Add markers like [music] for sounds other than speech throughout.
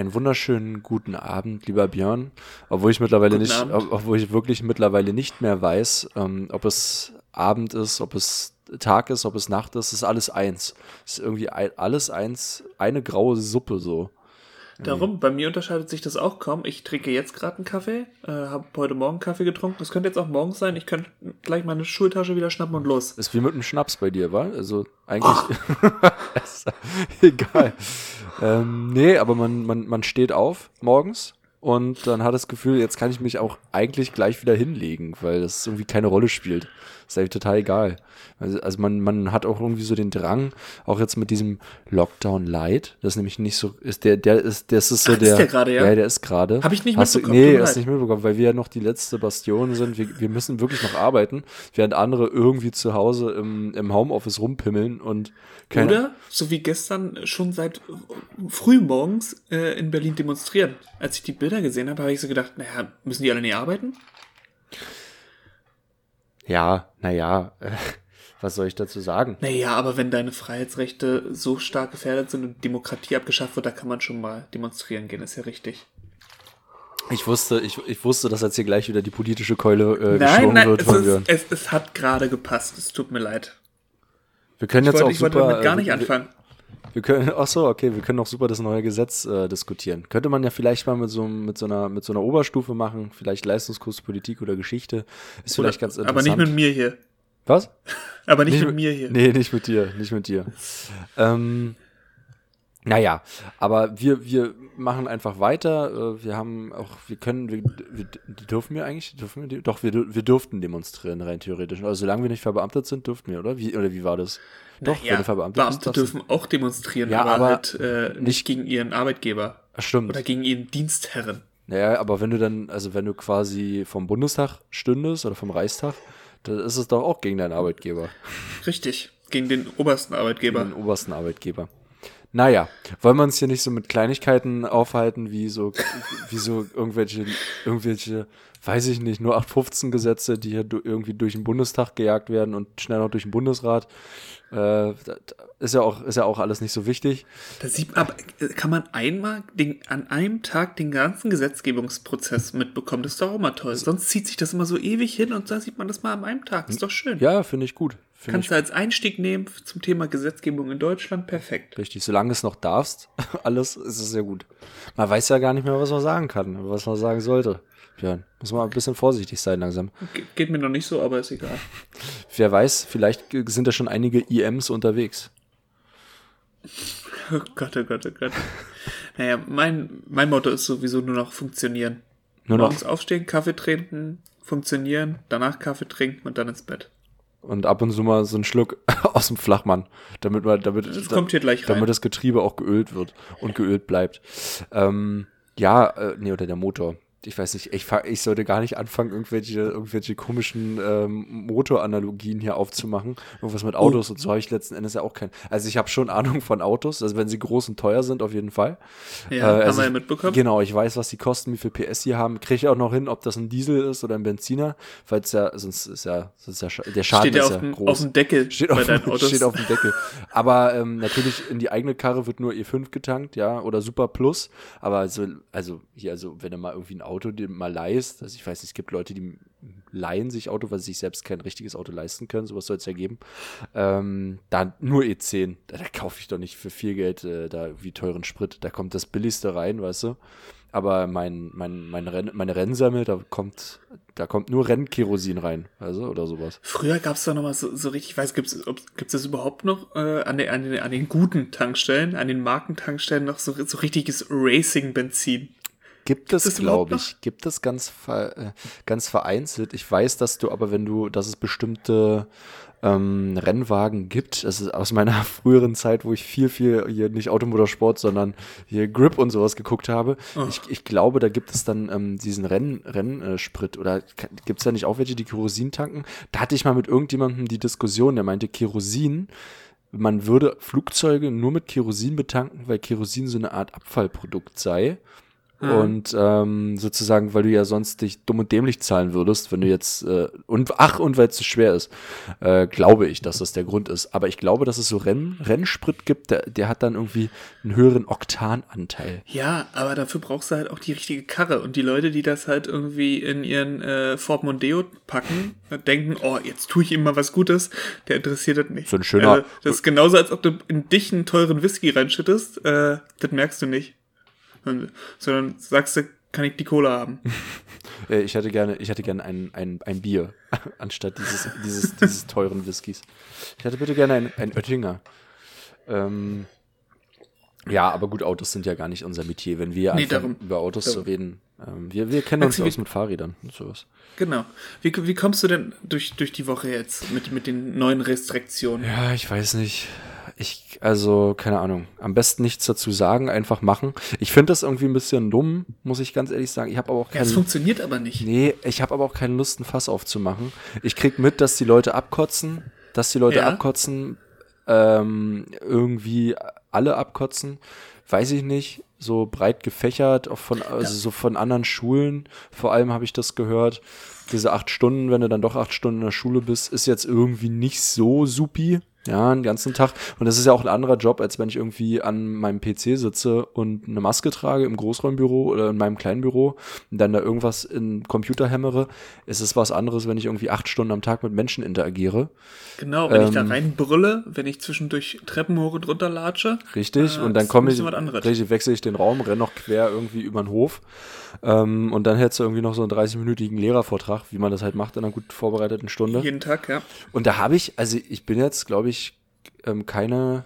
einen wunderschönen guten Abend, lieber Björn. Obwohl ich mittlerweile Guten nicht, Abend. ob- obwohl ich wirklich mittlerweile nicht mehr weiß, ähm, ob es Abend ist, ob es Tag ist, ob es Nacht ist, ist alles eins. Ist irgendwie alles eins, eine graue Suppe so. Darum, bei mir unterscheidet sich das auch kaum. Ich trinke jetzt gerade einen Kaffee, äh, habe heute Morgen Kaffee getrunken. Das könnte jetzt auch morgens sein. Ich könnte gleich meine Schultasche wieder schnappen und los. Ist wie mit einem Schnaps bei dir, wa? Also eigentlich. [laughs] ist egal. [laughs] Ähm, nee, aber man, man, man steht auf morgens und dann hat das Gefühl, jetzt kann ich mich auch eigentlich gleich wieder hinlegen, weil das irgendwie keine Rolle spielt. Ist eigentlich total egal. Also, also man, man hat auch irgendwie so den Drang, auch jetzt mit diesem Lockdown Light, das ist nämlich nicht so, ist der, der ist, das ist so Ach, ist der. der gerade, ja? Ja, der ist gerade. Hab ich nicht Hast mitbekommen, Nee, hast nicht mitbekommen, weil wir ja noch die letzte Bastion sind. Wir, wir müssen wirklich noch arbeiten, während andere irgendwie zu Hause im, im Homeoffice rumpimmeln und keine, Oder, so wie gestern, schon seit frühmorgens äh, in Berlin demonstrieren. Als ich die Bilder gesehen habe, habe ich so gedacht, naja, müssen die alle nicht arbeiten? Ja, naja, äh, [laughs] was soll ich dazu sagen? Naja, aber wenn deine Freiheitsrechte so stark gefährdet sind und Demokratie abgeschafft wird, da kann man schon mal demonstrieren gehen, ist ja richtig. Ich wusste, ich, ich wusste, dass jetzt hier gleich wieder die politische Keule äh, Nein, geschwungen nein, wird es, Björn. ist, es, es hat gerade gepasst, es tut mir leid. Wir können Ich jetzt wollte, auch ich wollte super. damit gar äh, nicht wir, anfangen. Wir können, ach so, okay, wir können auch super das neue Gesetz äh, diskutieren. Könnte man ja vielleicht mal mit so, mit so einer, mit so einer Oberstufe machen, vielleicht Leistungskurs Politik oder Geschichte. Ist Oder, vielleicht ganz interessant. aber nicht mit mir hier. Was? [laughs] Aber nicht, mit mir hier. Nee, nicht mit dir, nicht mit dir. ähm, naja, aber wir, wir machen einfach weiter. Äh, Wir haben auch, wir können, wir, wir dürfen wir eigentlich, dürfen wir, doch, wir, wir durften demonstrieren, rein theoretisch. Also solange wir nicht verbeamtet sind, dürften wir, oder? Wie, oder wie war das? Doch, ja, wenn du verbeamtet Beamte bist, dürfen auch demonstrieren, Ja, aber, aber halt äh, nicht, gegen ihren Arbeitgeber stimmt. oder gegen ihren Dienstherren. Naja, aber wenn du dann, also wenn du quasi vom Bundestag stündest oder vom Reichstag, dann ist es doch auch gegen deinen Arbeitgeber. Richtig, gegen den obersten Arbeitgeber. den obersten Arbeitgeber. Naja, wollen wir uns hier nicht so mit Kleinigkeiten aufhalten, wie so, wie so irgendwelche, irgendwelche, weiß ich nicht, nur 815 Gesetze, die hier irgendwie durch den Bundestag gejagt werden und schnell noch durch den Bundesrat. Äh, ist ja auch, ist ja auch alles nicht so wichtig. Da sieht, aber kann man einmal den, an einem Tag den ganzen Gesetzgebungsprozess mitbekommen? Das ist doch auch mal toll. Sonst zieht sich das immer so ewig hin und da sieht man das mal an einem Tag. Ist doch schön. Ja, finde ich gut. Finde Kannst ich du als Einstieg nehmen zum Thema Gesetzgebung in Deutschland? Perfekt. richtig. Solange es noch darfst, [laughs] alles, ist es sehr gut. Man weiß ja gar nicht mehr, was man sagen kann, was man sagen sollte. Björn, muss man ein bisschen vorsichtig sein langsam. Ge geht mir noch nicht so, aber ist egal. Wer weiß, vielleicht sind da schon einige IMs unterwegs. Oh Gott, oh Gott, oh Gott. Naja, mein, mein Motto ist sowieso nur noch funktionieren. Nur noch. Morgens aufstehen, Kaffee trinken, funktionieren, danach Kaffee trinken und dann ins Bett. Und ab und zu mal so einen Schluck [laughs] aus dem Flachmann, damit man, damit, Das rein. damit das Getriebe auch geölt wird und geölt bleibt. Ähm, ja, äh, nee, oder der Motor. Ich weiß nicht, ich, ich sollte gar nicht anfangen, irgendwelche, irgendwelche komischen ähm, Motoranalogien hier aufzumachen. Irgendwas mit Autos und so habe ich letzten Endes ja auch kein. Also ich habe schon Ahnung von Autos, also wenn sie groß und teuer sind, auf jeden Fall. Ja, Äh, haben also wir ja ich- mitbekommen. Genau, ich weiß, was die kosten, wie viel PS sie haben. Kriege ich auch noch hin, ob das ein Diesel ist oder ein Benziner, weil es ja, sonst ist ja, sonst ist ja der Schaden Steht ja ist ja dem, groß. auf dem Deckel [laughs] Steht auf, dem- Autos. steht auf dem Deckel. Aber ähm, natürlich in die eigene Karre wird nur E5 getankt, ja, oder Super Plus. Aber also, also hier, also wenn du mal irgendwie ein Auto dir mal leihst, also ich weiß nicht, es gibt Leute, die leihen sich Auto, weil sie sich selbst kein richtiges Auto leisten können, sowas soll es ja geben. Ähm, dann nur E10, da, da kaufe ich doch nicht für viel Geld äh, da wie teuren Sprit. Da kommt das billigste rein, weißt du. Aber mein, mein, mein Renn, meine Rennsammel, da kommt, da kommt nur Rennkerosin rein, also oder sowas. Früher gab es da noch mal so, so richtig, ich weiß, gibt es das überhaupt noch äh, an, den, an, den, an den guten Tankstellen, an den Markentankstellen noch so, so richtiges Racing-Benzin? Gibt es, glaube ich, gibt es ganz, äh, ganz vereinzelt. Ich weiß, dass du aber, wenn du, dass es bestimmte ähm, Rennwagen gibt, das ist aus meiner [laughs] früheren Zeit, wo ich viel, viel hier nicht Automotorsport, sondern hier Grip und sowas geguckt habe. Ich, ich glaube, da gibt es dann ähm, diesen Renn, Rennsprit oder gibt es da nicht auch welche, die Kerosin tanken? Da hatte ich mal mit irgendjemandem die Diskussion, der meinte, Kerosin man würde Flugzeuge nur mit Kerosin betanken, weil Kerosin so eine Art Abfallprodukt sei. Mhm. Und ähm, sozusagen, weil du ja sonst dich dumm und dämlich zahlen würdest, wenn du jetzt, äh, und ach, und weil es zu schwer ist, äh, glaube ich, dass das der Grund ist. Aber ich glaube, dass es so Renn, Rennsprit gibt, der, der hat dann irgendwie einen höheren Oktananteil. Ja, aber dafür brauchst du halt auch die richtige Karre. Und die Leute, die das halt irgendwie in ihren äh, Ford Mondeo packen, denken, oh, jetzt tue ich ihm mal was Gutes, der interessiert das nicht. So ein schöner. Also, das ist genauso, als ob du in dich einen teuren Whisky reinschüttest, äh, das merkst du nicht sondern sagst du, kann ich die Cola haben? [laughs] Äh, ich hätte gerne, ich hätte gerne ein, ein, ein Bier [laughs] anstatt dieses, dieses, dieses teuren Whiskys. Ich hätte bitte gerne ein, ein Oettinger. Ähm, ja, aber gut, Autos sind ja gar nicht unser Metier, wenn wir nee, darum, über Autos darum. zu reden. Ähm, wir, wir kennen uns aus mit Fahrrädern und sowas. Genau. Wie, wie kommst du denn durch, durch die Woche jetzt mit, mit den neuen Restriktionen? Ja, ich weiß nicht ich, also, keine Ahnung. Am besten nichts dazu sagen, einfach machen. Ich finde das irgendwie ein bisschen dumm, muss ich ganz ehrlich sagen. Ich habe aber auch keine. Ja, es funktioniert aber nicht. Nee, ich habe aber auch keine Lust, ein Fass aufzumachen. Ich krieg mit, dass die Leute abkotzen, dass die Leute ja. abkotzen, ähm, irgendwie alle abkotzen. Weiß ich nicht. So breit gefächert, auch von, also ja. so von anderen Schulen. Vor allem habe ich das gehört. Diese acht Stunden, wenn du dann doch acht Stunden in der Schule bist, ist jetzt irgendwie nicht so supi. Ja, einen ganzen Tag. Und das ist ja auch ein anderer Job, als wenn ich irgendwie an meinem PC sitze und eine Maske trage im Großraumbüro oder in meinem kleinen Büro und dann da irgendwas in Computer hämmere. Es ist was anderes, wenn ich irgendwie acht Stunden am Tag mit Menschen interagiere. Genau, wenn ähm, ich da ähm, reinbrülle, wenn ich zwischendurch Treppen hoch und runter latsche. Richtig, äh, und dann komme ich, richtig, wechsle ich den Raum, renne noch quer irgendwie über den Hof. Ähm, und dann hättest du irgendwie noch so einen 30-minütigen Lehrervortrag, wie man das halt macht in einer gut vorbereiteten Stunde. Jeden Tag, ja. Und da habe ich, also ich bin jetzt, glaube ich, ähm, keine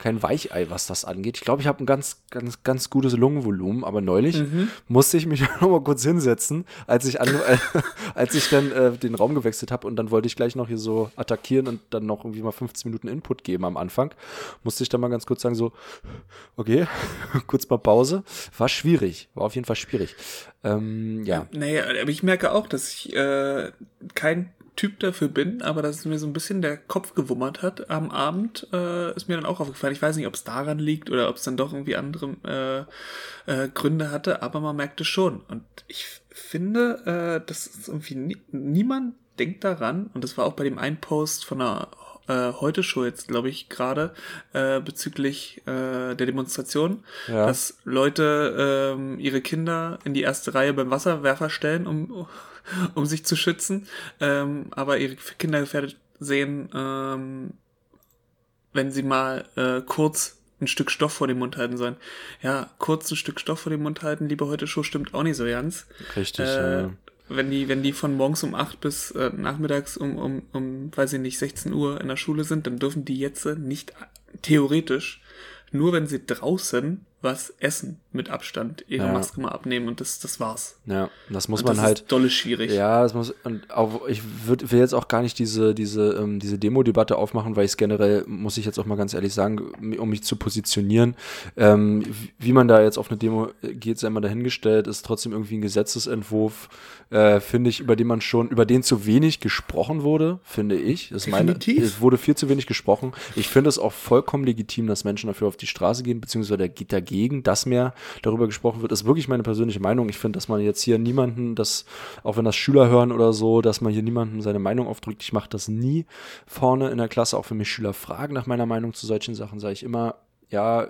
kein Weichei, was das angeht. Ich glaube, ich habe ein ganz, ganz, ganz gutes Lungenvolumen, aber neulich mhm. musste ich mich [laughs] noch mal kurz hinsetzen, als ich, an, äh, [laughs] als ich dann äh, den Raum gewechselt habe und dann wollte ich gleich noch hier so attackieren und dann noch irgendwie mal 15 Minuten Input geben am Anfang. Musste ich dann mal ganz kurz sagen, so, okay, [laughs] kurz mal Pause. War schwierig, war auf jeden Fall schwierig. Ähm, ja. Naja, aber ich merke auch, dass ich äh, kein Typ dafür bin, aber dass es mir so ein bisschen der Kopf gewummert hat am Abend, äh, ist mir dann auch aufgefallen. Ich weiß nicht, ob es daran liegt oder ob es dann doch irgendwie andere äh, äh, Gründe hatte, aber man merkt es schon. Und ich finde, äh, dass ist irgendwie nie, niemand denkt daran, und das war auch bei dem einen Post von einer äh, heute Show jetzt, glaube ich, gerade äh, bezüglich äh, der Demonstration, ja. dass Leute ähm, ihre Kinder in die erste Reihe beim Wasserwerfer stellen, um [laughs] um sich zu schützen, ähm, aber ihre Kinder gefährdet sehen, ähm, wenn sie mal äh, kurz ein Stück Stoff vor dem Mund halten sollen. Ja, kurz ein Stück Stoff vor dem Mund halten, liebe heute Show, stimmt auch nicht so ganz. Richtig, äh, ja. Wenn die, wenn die von morgens um acht bis äh, nachmittags um, um, um, weiß ich nicht, 16 Uhr in der Schule sind, dann dürfen die jetzt nicht theoretisch, nur wenn sie draußen was essen mit Abstand, ihre ja. Maske mal abnehmen und das, das war's. Ja, das muss und man das halt. Ist dolle schwierig. Ja, das muss, und auch, ich würd, will jetzt auch gar nicht diese, diese, ähm, diese Demo-Debatte aufmachen, weil ich es generell, muss ich jetzt auch mal ganz ehrlich sagen, um mich zu positionieren, ähm, wie man da jetzt auf eine Demo geht, sei mal dahingestellt, ist trotzdem irgendwie ein Gesetzesentwurf, äh, finde ich, über den man schon, über den zu wenig gesprochen wurde, finde ich. Das Definitiv. meine, es wurde viel zu wenig gesprochen. Ich finde es auch vollkommen legitim, dass Menschen dafür auf die Straße gehen, beziehungsweise der geht dagegen dagegen, dass mehr darüber gesprochen wird, ist wirklich meine persönliche Meinung. Ich finde, dass man jetzt hier niemanden, das, auch wenn das Schüler hören oder so, dass man hier niemanden seine Meinung aufdrückt. Ich mache das nie vorne in der Klasse, auch wenn mich Schüler fragen nach meiner Meinung zu solchen Sachen, sage ich immer, ja,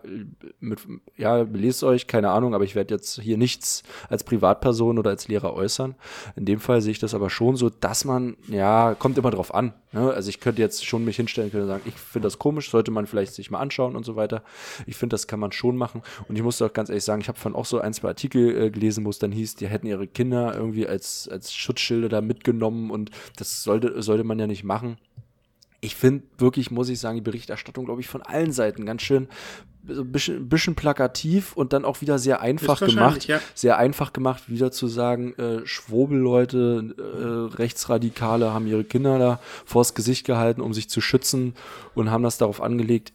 mit, ja, lest euch, keine Ahnung, aber ich werde jetzt hier nichts als Privatperson oder als Lehrer äußern. In dem Fall sehe ich das aber schon so, dass man, ja, kommt immer drauf an. Ne? Also ich könnte jetzt schon mich hinstellen können und sagen, ich finde das komisch, sollte man vielleicht sich mal anschauen und so weiter. Ich finde, das kann man schon machen. Und ich muss auch ganz ehrlich sagen, ich habe von auch so ein, zwei Artikel äh, gelesen, wo es dann hieß, die hätten ihre Kinder irgendwie als, als Schutzschilde da mitgenommen und das sollte, sollte man ja nicht machen ich finde wirklich, muss ich sagen, die Berichterstattung, glaube ich, von allen Seiten ganz schön so ein bisschen, bisschen plakativ und dann auch wieder sehr einfach gemacht. Ja. Sehr einfach gemacht, wieder zu sagen, äh, Schwobelleute, äh, Rechtsradikale haben ihre Kinder da vors Gesicht gehalten, um sich zu schützen und haben das darauf angelegt.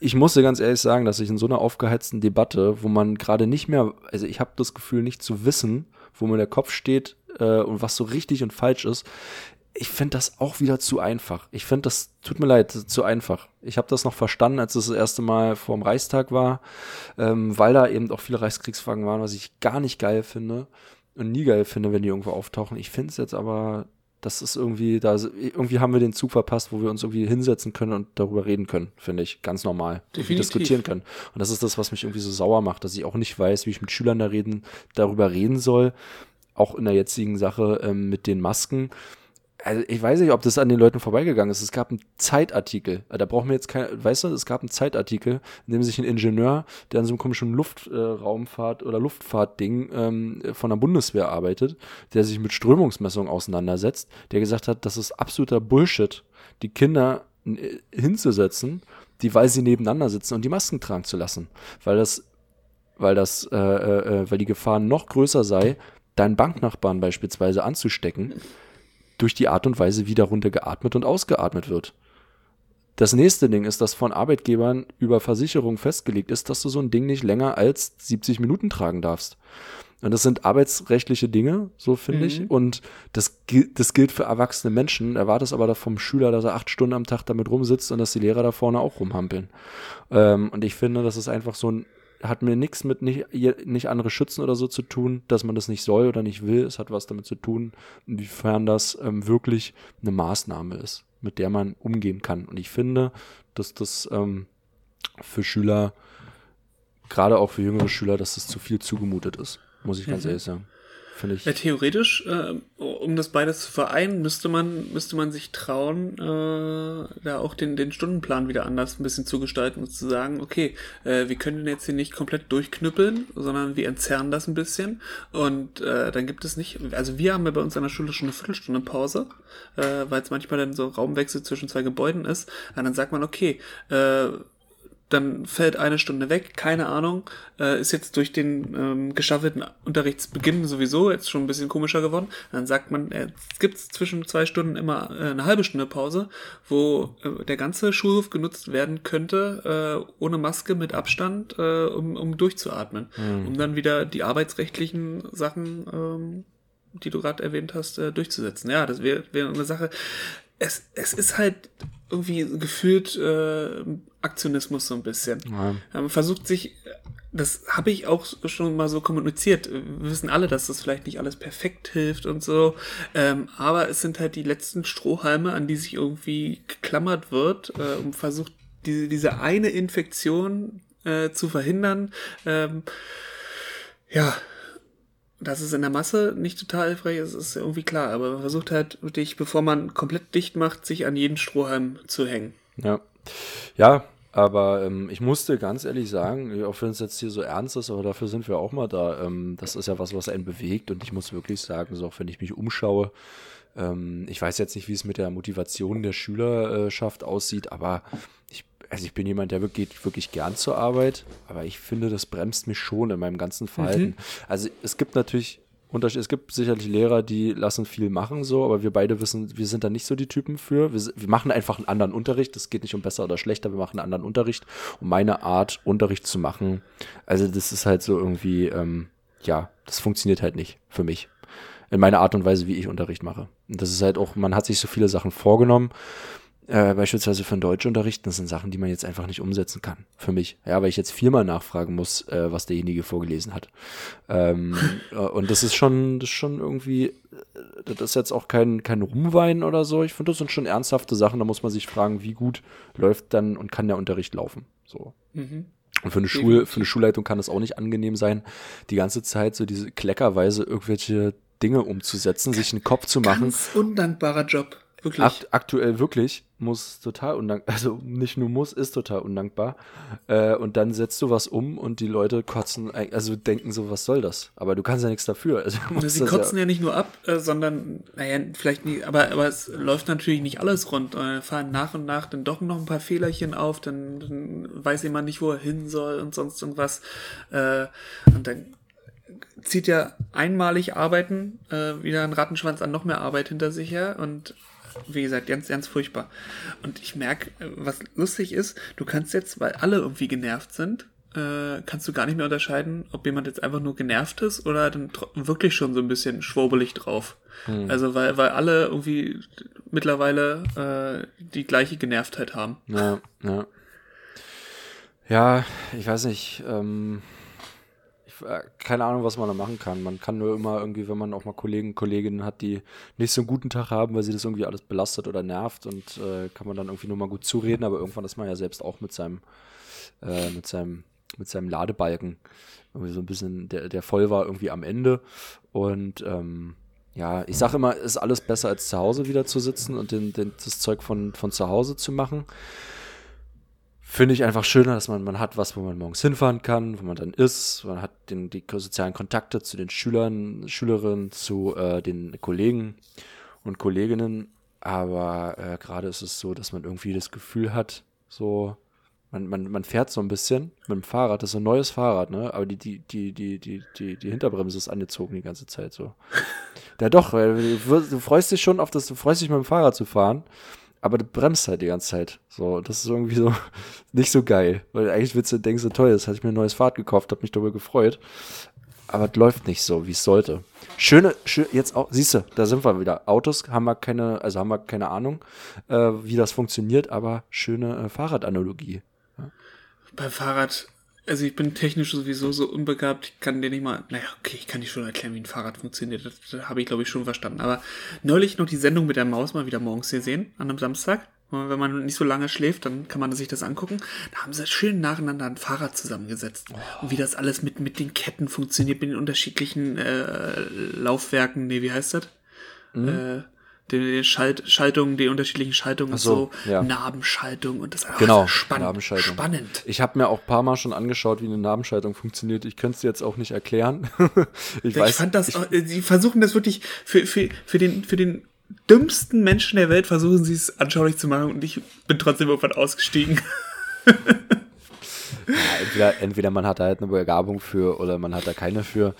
Ich musste ganz ehrlich sagen, dass ich in so einer aufgeheizten Debatte, wo man gerade nicht mehr, also ich habe das Gefühl, nicht zu wissen, wo mir der Kopf steht äh, und was so richtig und falsch ist, ich finde das auch wieder zu einfach. Ich finde das, tut mir leid, zu einfach. Ich habe das noch verstanden, als es das erste Mal vor dem Reichstag war, ähm, weil da eben auch viele Reichskriegsfragen waren, was ich gar nicht geil finde und nie geil finde, wenn die irgendwo auftauchen. Ich finde es jetzt aber, das ist irgendwie, da irgendwie haben wir den Zug verpasst, wo wir uns irgendwie hinsetzen können und darüber reden können, finde ich, ganz normal. Definitiv. diskutieren können. Und das ist das, was mich irgendwie so sauer macht, dass ich auch nicht weiß, wie ich mit Schülern da reden, darüber reden soll, auch in der jetzigen Sache ähm, mit den Masken also ich weiß nicht, ob das an den Leuten vorbeigegangen ist. Es gab einen Zeitartikel. Da brauchen wir jetzt kein, weißt du, es gab einen Zeitartikel, in dem sich ein Ingenieur, der an so einem komischen Luftraumfahrt- äh, oder Luftfahrtding ähm, von der Bundeswehr arbeitet, der sich mit Strömungsmessungen auseinandersetzt, der gesagt hat, das ist absoluter Bullshit, die Kinder äh, hinzusetzen, die, weil sie nebeneinander sitzen und die Masken tragen zu lassen. Weil das, weil das, äh, äh, äh weil die Gefahr noch größer sei, deinen Banknachbarn beispielsweise anzustecken durch die Art und Weise, wie darunter geatmet und ausgeatmet wird. Das nächste Ding ist, dass von Arbeitgebern über Versicherungen festgelegt ist, dass du so ein Ding nicht länger als 70 Minuten tragen darfst. Und das sind arbeitsrechtliche Dinge, so finde mhm. ich. Und das, das gilt für erwachsene Menschen. Erwartest aber vom Schüler, dass er acht Stunden am Tag damit rumsitzt und dass die Lehrer da vorne auch rumhampeln. Ähm, und ich finde, das ist einfach so ein hat mir nichts mit nicht, nicht andere schützen oder so zu tun, dass man das nicht soll oder nicht will. Es hat was damit zu tun, inwiefern das ähm, wirklich eine Maßnahme ist, mit der man umgehen kann. Und ich finde, dass das ähm, für Schüler, gerade auch für jüngere Schüler, dass das zu viel zugemutet ist, muss ich ganz mhm. ehrlich sagen. Ja, theoretisch, äh, um das beides zu vereinen, müsste man, müsste man sich trauen, äh, da auch den, den Stundenplan wieder anders ein bisschen zu gestalten und zu sagen, okay, äh, wir können den jetzt hier nicht komplett durchknüppeln, sondern wir entzerren das ein bisschen. Und äh, dann gibt es nicht, also wir haben ja bei uns an der Schule schon eine Viertelstunde Pause, äh, weil es manchmal dann so Raumwechsel zwischen zwei Gebäuden ist. Und dann sagt man, okay, äh, dann fällt eine Stunde weg, keine Ahnung, äh, ist jetzt durch den ähm, gestaffelten Unterrichtsbeginn sowieso jetzt schon ein bisschen komischer geworden. Dann sagt man, äh, es gibt zwischen zwei Stunden immer äh, eine halbe Stunde Pause, wo äh, der ganze Schulhof genutzt werden könnte, äh, ohne Maske, mit Abstand, äh, um, um durchzuatmen, mhm. um dann wieder die arbeitsrechtlichen Sachen, ähm, die du gerade erwähnt hast, äh, durchzusetzen. Ja, das wäre wär eine Sache. Es, es ist halt irgendwie gefühlt äh, Aktionismus so ein bisschen. Ja. Man versucht sich, das habe ich auch schon mal so kommuniziert. Wir wissen alle, dass das vielleicht nicht alles perfekt hilft und so. Ähm, aber es sind halt die letzten Strohhalme, an die sich irgendwie geklammert wird äh, und versucht, diese, diese eine Infektion äh, zu verhindern. Ähm, ja, dass es in der Masse nicht total hilfreich ist, ist irgendwie klar. Aber man versucht halt wirklich, bevor man komplett dicht macht, sich an jeden Strohhalm zu hängen. Ja. Ja, aber ähm, ich musste ganz ehrlich sagen, auch wenn es jetzt hier so ernst ist, aber dafür sind wir auch mal da. Ähm, das ist ja was, was einen bewegt. Und ich muss wirklich sagen, so auch wenn ich mich umschaue, ähm, ich weiß jetzt nicht, wie es mit der Motivation der Schülerschaft aussieht, aber ich also ich bin jemand, der geht wirklich gern zur Arbeit, aber ich finde, das bremst mich schon in meinem ganzen Verhalten. Mhm. Also es gibt natürlich Unterschied, es gibt sicherlich Lehrer, die lassen viel machen so, aber wir beide wissen, wir sind da nicht so die Typen für. Wir, wir machen einfach einen anderen Unterricht. Es geht nicht um besser oder schlechter, wir machen einen anderen Unterricht. Und meine Art, Unterricht zu machen, also das ist halt so irgendwie, ähm, ja, das funktioniert halt nicht für mich. In meiner Art und Weise, wie ich Unterricht mache. Und das ist halt auch, man hat sich so viele Sachen vorgenommen äh, beispielsweise für einen Deutschunterricht, das sind Sachen, die man jetzt einfach nicht umsetzen kann. Für mich. Ja, weil ich jetzt viermal nachfragen muss, äh, was derjenige vorgelesen hat. Ähm, [laughs] äh, und das ist schon, das ist schon irgendwie, äh, das ist jetzt auch kein, kein Rumweinen oder so. Ich finde, das sind schon ernsthafte Sachen. Da muss man sich fragen, wie gut läuft dann und kann der Unterricht laufen. So. Mhm. Und für eine, Schul, für eine Schulleitung kann es auch nicht angenehm sein, die ganze Zeit so diese kleckerweise irgendwelche Dinge umzusetzen, sich einen Kopf zu machen. Ganz undankbarer Job. Wirklich? Akt, aktuell wirklich muss total undankbar, [laughs] also nicht nur muss, ist total undankbar. Äh, und dann setzt du was um und die Leute kotzen, also denken so, was soll das? Aber du kannst ja nichts dafür. Also sie kotzen ja, ja, nicht nur ab, äh, sondern, naja, vielleicht nicht, aber, aber es läuft natürlich nicht alles rund. Äh, fahren nach und nach dann doch noch ein paar Fehlerchen auf, dann, dann weiß jemand nicht, wo er hin soll und sonst irgendwas. Äh, und dann zieht ja einmalig Arbeiten äh, wieder ein Rattenschwanz an noch mehr Arbeit hinter sich her und wie gesagt, ganz, ganz furchtbar. Und ich merke, was lustig ist, du kannst jetzt, weil alle irgendwie genervt sind, äh, kannst du gar nicht mehr unterscheiden, ob jemand jetzt einfach nur genervt ist oder dann wirklich schon so ein bisschen schwurbelig drauf. Hm. Also weil, weil alle irgendwie mittlerweile äh, die gleiche Genervtheit haben. Ja, ja. Ja, ich weiß nicht. Ähm, äh, keine Ahnung, was man da machen kann. Man kann nur immer irgendwie, wenn man auch mal Kollegen, Kolleginnen hat, die nicht so einen guten Tag haben, weil sie das irgendwie alles belastet oder nervt und äh, kann man dann irgendwie nur mal gut zureden, aber irgendwann ist man ja selbst auch mit seinem, äh, mit seinem, mit seinem Ladebalken irgendwie so ein bisschen, der, der voll war, irgendwie am Ende. Und ähm, ja, ich sage immer, ist alles besser als zu Hause wieder zu sitzen und den, den, das Zeug von, von zu Hause zu machen finde ich einfach schöner, dass man, man hat was, wo man morgens hinfahren kann, wo man dann ist, man hat den, die sozialen Kontakte zu den Schülern, Schülerinnen, zu äh, den Kollegen und Kolleginnen. Aber äh, gerade ist es so, dass man irgendwie das Gefühl hat, so, man, man, man fährt so ein bisschen mit dem Fahrrad, das ist ein neues Fahrrad, ne? Aber die, die, die, die, die, die, Hinterbremse ist angezogen die ganze Zeit so. ja doch, du freust dich schon auf das, du freust dich mit dem Fahrrad zu fahren aber du bremst halt die ganze Zeit. So, das ist irgendwie so [laughs] nicht so geil. Weil eigentlich willst du, denkst du, toll, jetzt hatte ich mir ein neues Fahrrad gekauft, hab mich darüber gefreut. Aber es läuft nicht so, wie es sollte. Schöne, schön, jetzt auch, siehst du, da sind wir wieder. Autos haben wir keine, also haben wir keine Ahnung, äh, wie das funktioniert, aber schöne äh, Fahrradanalogie. Ja. Beim Fahrrad also ich bin technisch sowieso so unbegabt, ich kann dir nicht mal, naja, okay, ich kann dir schon erklären, wie ein Fahrrad funktioniert, das, das habe ich glaube ich schon verstanden. Aber neulich noch die Sendung mit der Maus mal wieder morgens gesehen, an einem Samstag. Wenn man nicht so lange schläft, dann kann man sich das angucken. Da haben sie schön nacheinander ein Fahrrad zusammengesetzt. Oh. Und wie das alles mit, mit den Ketten funktioniert, mit den unterschiedlichen äh, Laufwerken, nee, wie heißt das? Mhm. Äh, die Schalt Schaltungen, die unterschiedlichen Schaltungen so, so ja. Nabenschaltung und das genau, ach, spannend. Spannend. Ich habe mir auch ein paar Mal schon angeschaut, wie eine Nabenschaltung funktioniert. Ich könnte es jetzt auch nicht erklären. [laughs] ich, ich weiß, fand das, ich, auch, sie versuchen das wirklich für, für, für den, für den dümmsten Menschen der Welt versuchen sie es anschaulich zu machen und ich bin trotzdem irgendwann ausgestiegen. [laughs] ja, entweder, entweder man hat da halt eine Begabung für oder man hat da keine für.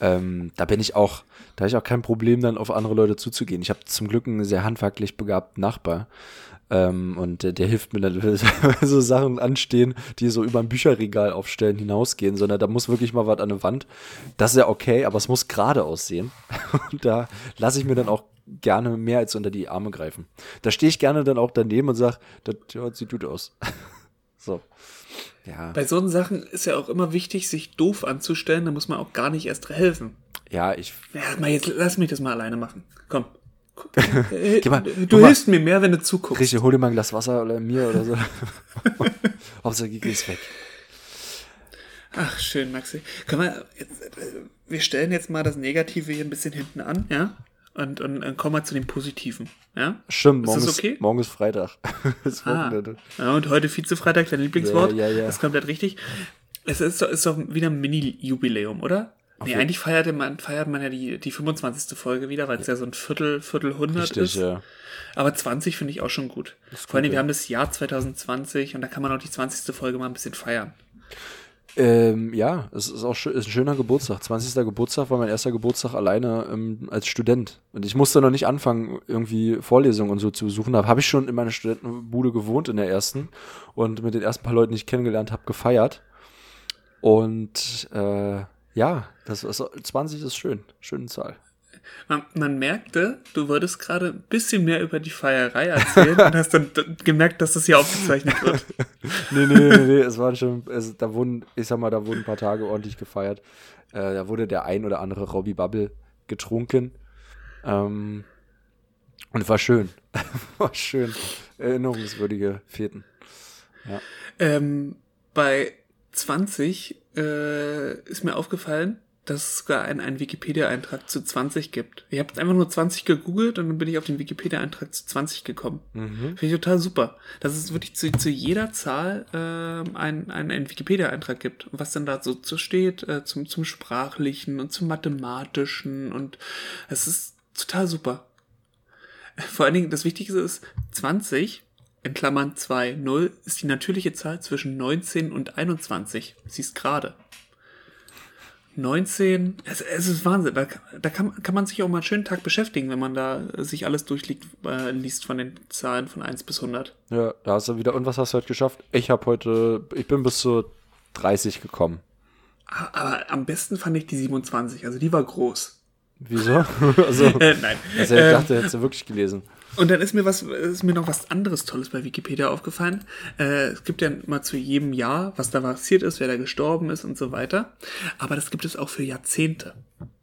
Ähm, da bin ich auch, da habe ich auch kein Problem, dann auf andere Leute zuzugehen. Ich habe zum Glück einen sehr handwerklich begabten Nachbar. Ähm, und der, der, hilft mir dann, [laughs] wenn so Sachen anstehen, die so über ein Bücherregal aufstellen, hinausgehen, sondern da muss wirklich mal was an der Wand. Das ist ja okay, aber es muss gerade aussehen. [laughs] Und da lasse ich mir dann auch gerne mehr als unter die Arme greifen. Da stehe ich gerne dann auch daneben und sage, das sieht gut aus. [laughs] so. Ja. Bei so Sachen ist ja auch immer wichtig, sich doof anzustellen, da muss man auch gar nicht erst helfen. Ja, ich. Ja, mal jetzt lass mich das mal alleine machen. Komm. [laughs] Geh mal, du hilfst mal. mir mehr, wenn du zuguckst. Richtig, hol dir mal ein Glas Wasser oder mir oder so. [laughs] Hauptsache, geh ist weg. Ach, schön, Maxi. Können wir, jetzt, äh, wir stellen jetzt mal das Negative hier ein bisschen hinten an, ja? Und, und, und kommen wir zu dem Positiven. Ja? Stimmt, morgen ist, okay? morgen ist Freitag. [laughs] ist ah. Ja, und heute Vize-Freitag, dein Lieblingswort. Ja, ja, ja. Das ist komplett richtig. Es ist doch, ist doch wieder ein Mini-Jubiläum, oder? Okay. Nee, eigentlich feiert man, feiert man ja die, die 25. Folge wieder, weil es ja. ja so ein Viertel, Viertel hundert ist. Ja. Aber 20 finde ich auch schon gut. Vor allem, wir haben das Jahr 2020 und da kann man auch die 20. Folge mal ein bisschen feiern. Ähm, ja, es ist auch ist ein schöner Geburtstag. 20. Geburtstag war mein erster Geburtstag alleine ähm, als Student. Und ich musste noch nicht anfangen, irgendwie Vorlesungen und so zu besuchen. Da habe ich schon in meiner Studentenbude gewohnt in der ersten und mit den ersten paar Leuten, die ich kennengelernt habe, gefeiert. Und äh, ja, das ist, 20 ist schön. Schöne Zahl. Man, man, merkte, du wolltest gerade ein bisschen mehr über die Feierei erzählen und hast dann gemerkt, dass das hier aufgezeichnet wird. [laughs] nee, nee, nee, nee, es waren schon, es, da wurden, ich sag mal, da wurden ein paar Tage ordentlich gefeiert. Äh, da wurde der ein oder andere Robbie Bubble getrunken. Ähm, und war schön. [laughs] war schön. Erinnerungswürdige Feten. Ja. Ähm, bei 20 äh, ist mir aufgefallen, dass es sogar einen, einen Wikipedia-Eintrag zu 20 gibt. Ich habe einfach nur 20 gegoogelt und dann bin ich auf den Wikipedia-Eintrag zu 20 gekommen. Mhm. Finde ich total super. Dass es wirklich zu, zu jeder Zahl ähm, einen, einen, einen Wikipedia-Eintrag gibt. Und was dann da so, so steht, äh, zum, zum Sprachlichen und zum Mathematischen und es ist total super. [laughs] Vor allen Dingen, das Wichtigste ist, 20 in Klammern 2, 0 ist die natürliche Zahl zwischen 19 und 21. Siehst gerade. 19, es, es ist Wahnsinn. Da, da kann, kann man sich auch mal einen schönen Tag beschäftigen, wenn man da sich alles durchliest äh, liest von den Zahlen von 1 bis 100. Ja, da hast du wieder. Und was hast du heute geschafft? Ich habe heute, ich bin bis zur 30 gekommen. Aber am besten fand ich die 27, also die war groß. Wieso? [laughs] also, [laughs] Äh, nein. also ich Ähm, dachte, hättest du wirklich gelesen. Und dann ist mir was, ist mir noch was anderes Tolles bei Wikipedia aufgefallen. Äh, es gibt ja mal zu jedem Jahr, was da passiert ist, wer da gestorben ist und so weiter. Aber das gibt es auch für Jahrzehnte.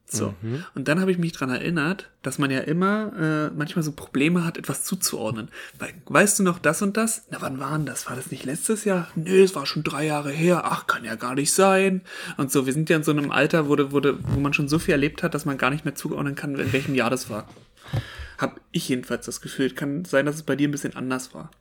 So. Und dann habe ich mich dran erinnert, dass man ja immer äh, manchmal so Probleme hat, etwas zuzuordnen. Weil, weißt du noch das und das? Na, wann war denn das? War das nicht letztes Jahr? Nö, es war schon drei Jahre her. Ach, kann ja gar nicht sein. Und so, wir sind ja in so einem Alter, wo, wo, wo man schon so viel erlebt hat, dass man gar nicht mehr zuordnen kann, in welchem Jahr das war. Hab ich jedenfalls das Gefühl. Kann sein, dass es bei dir ein bisschen anders war.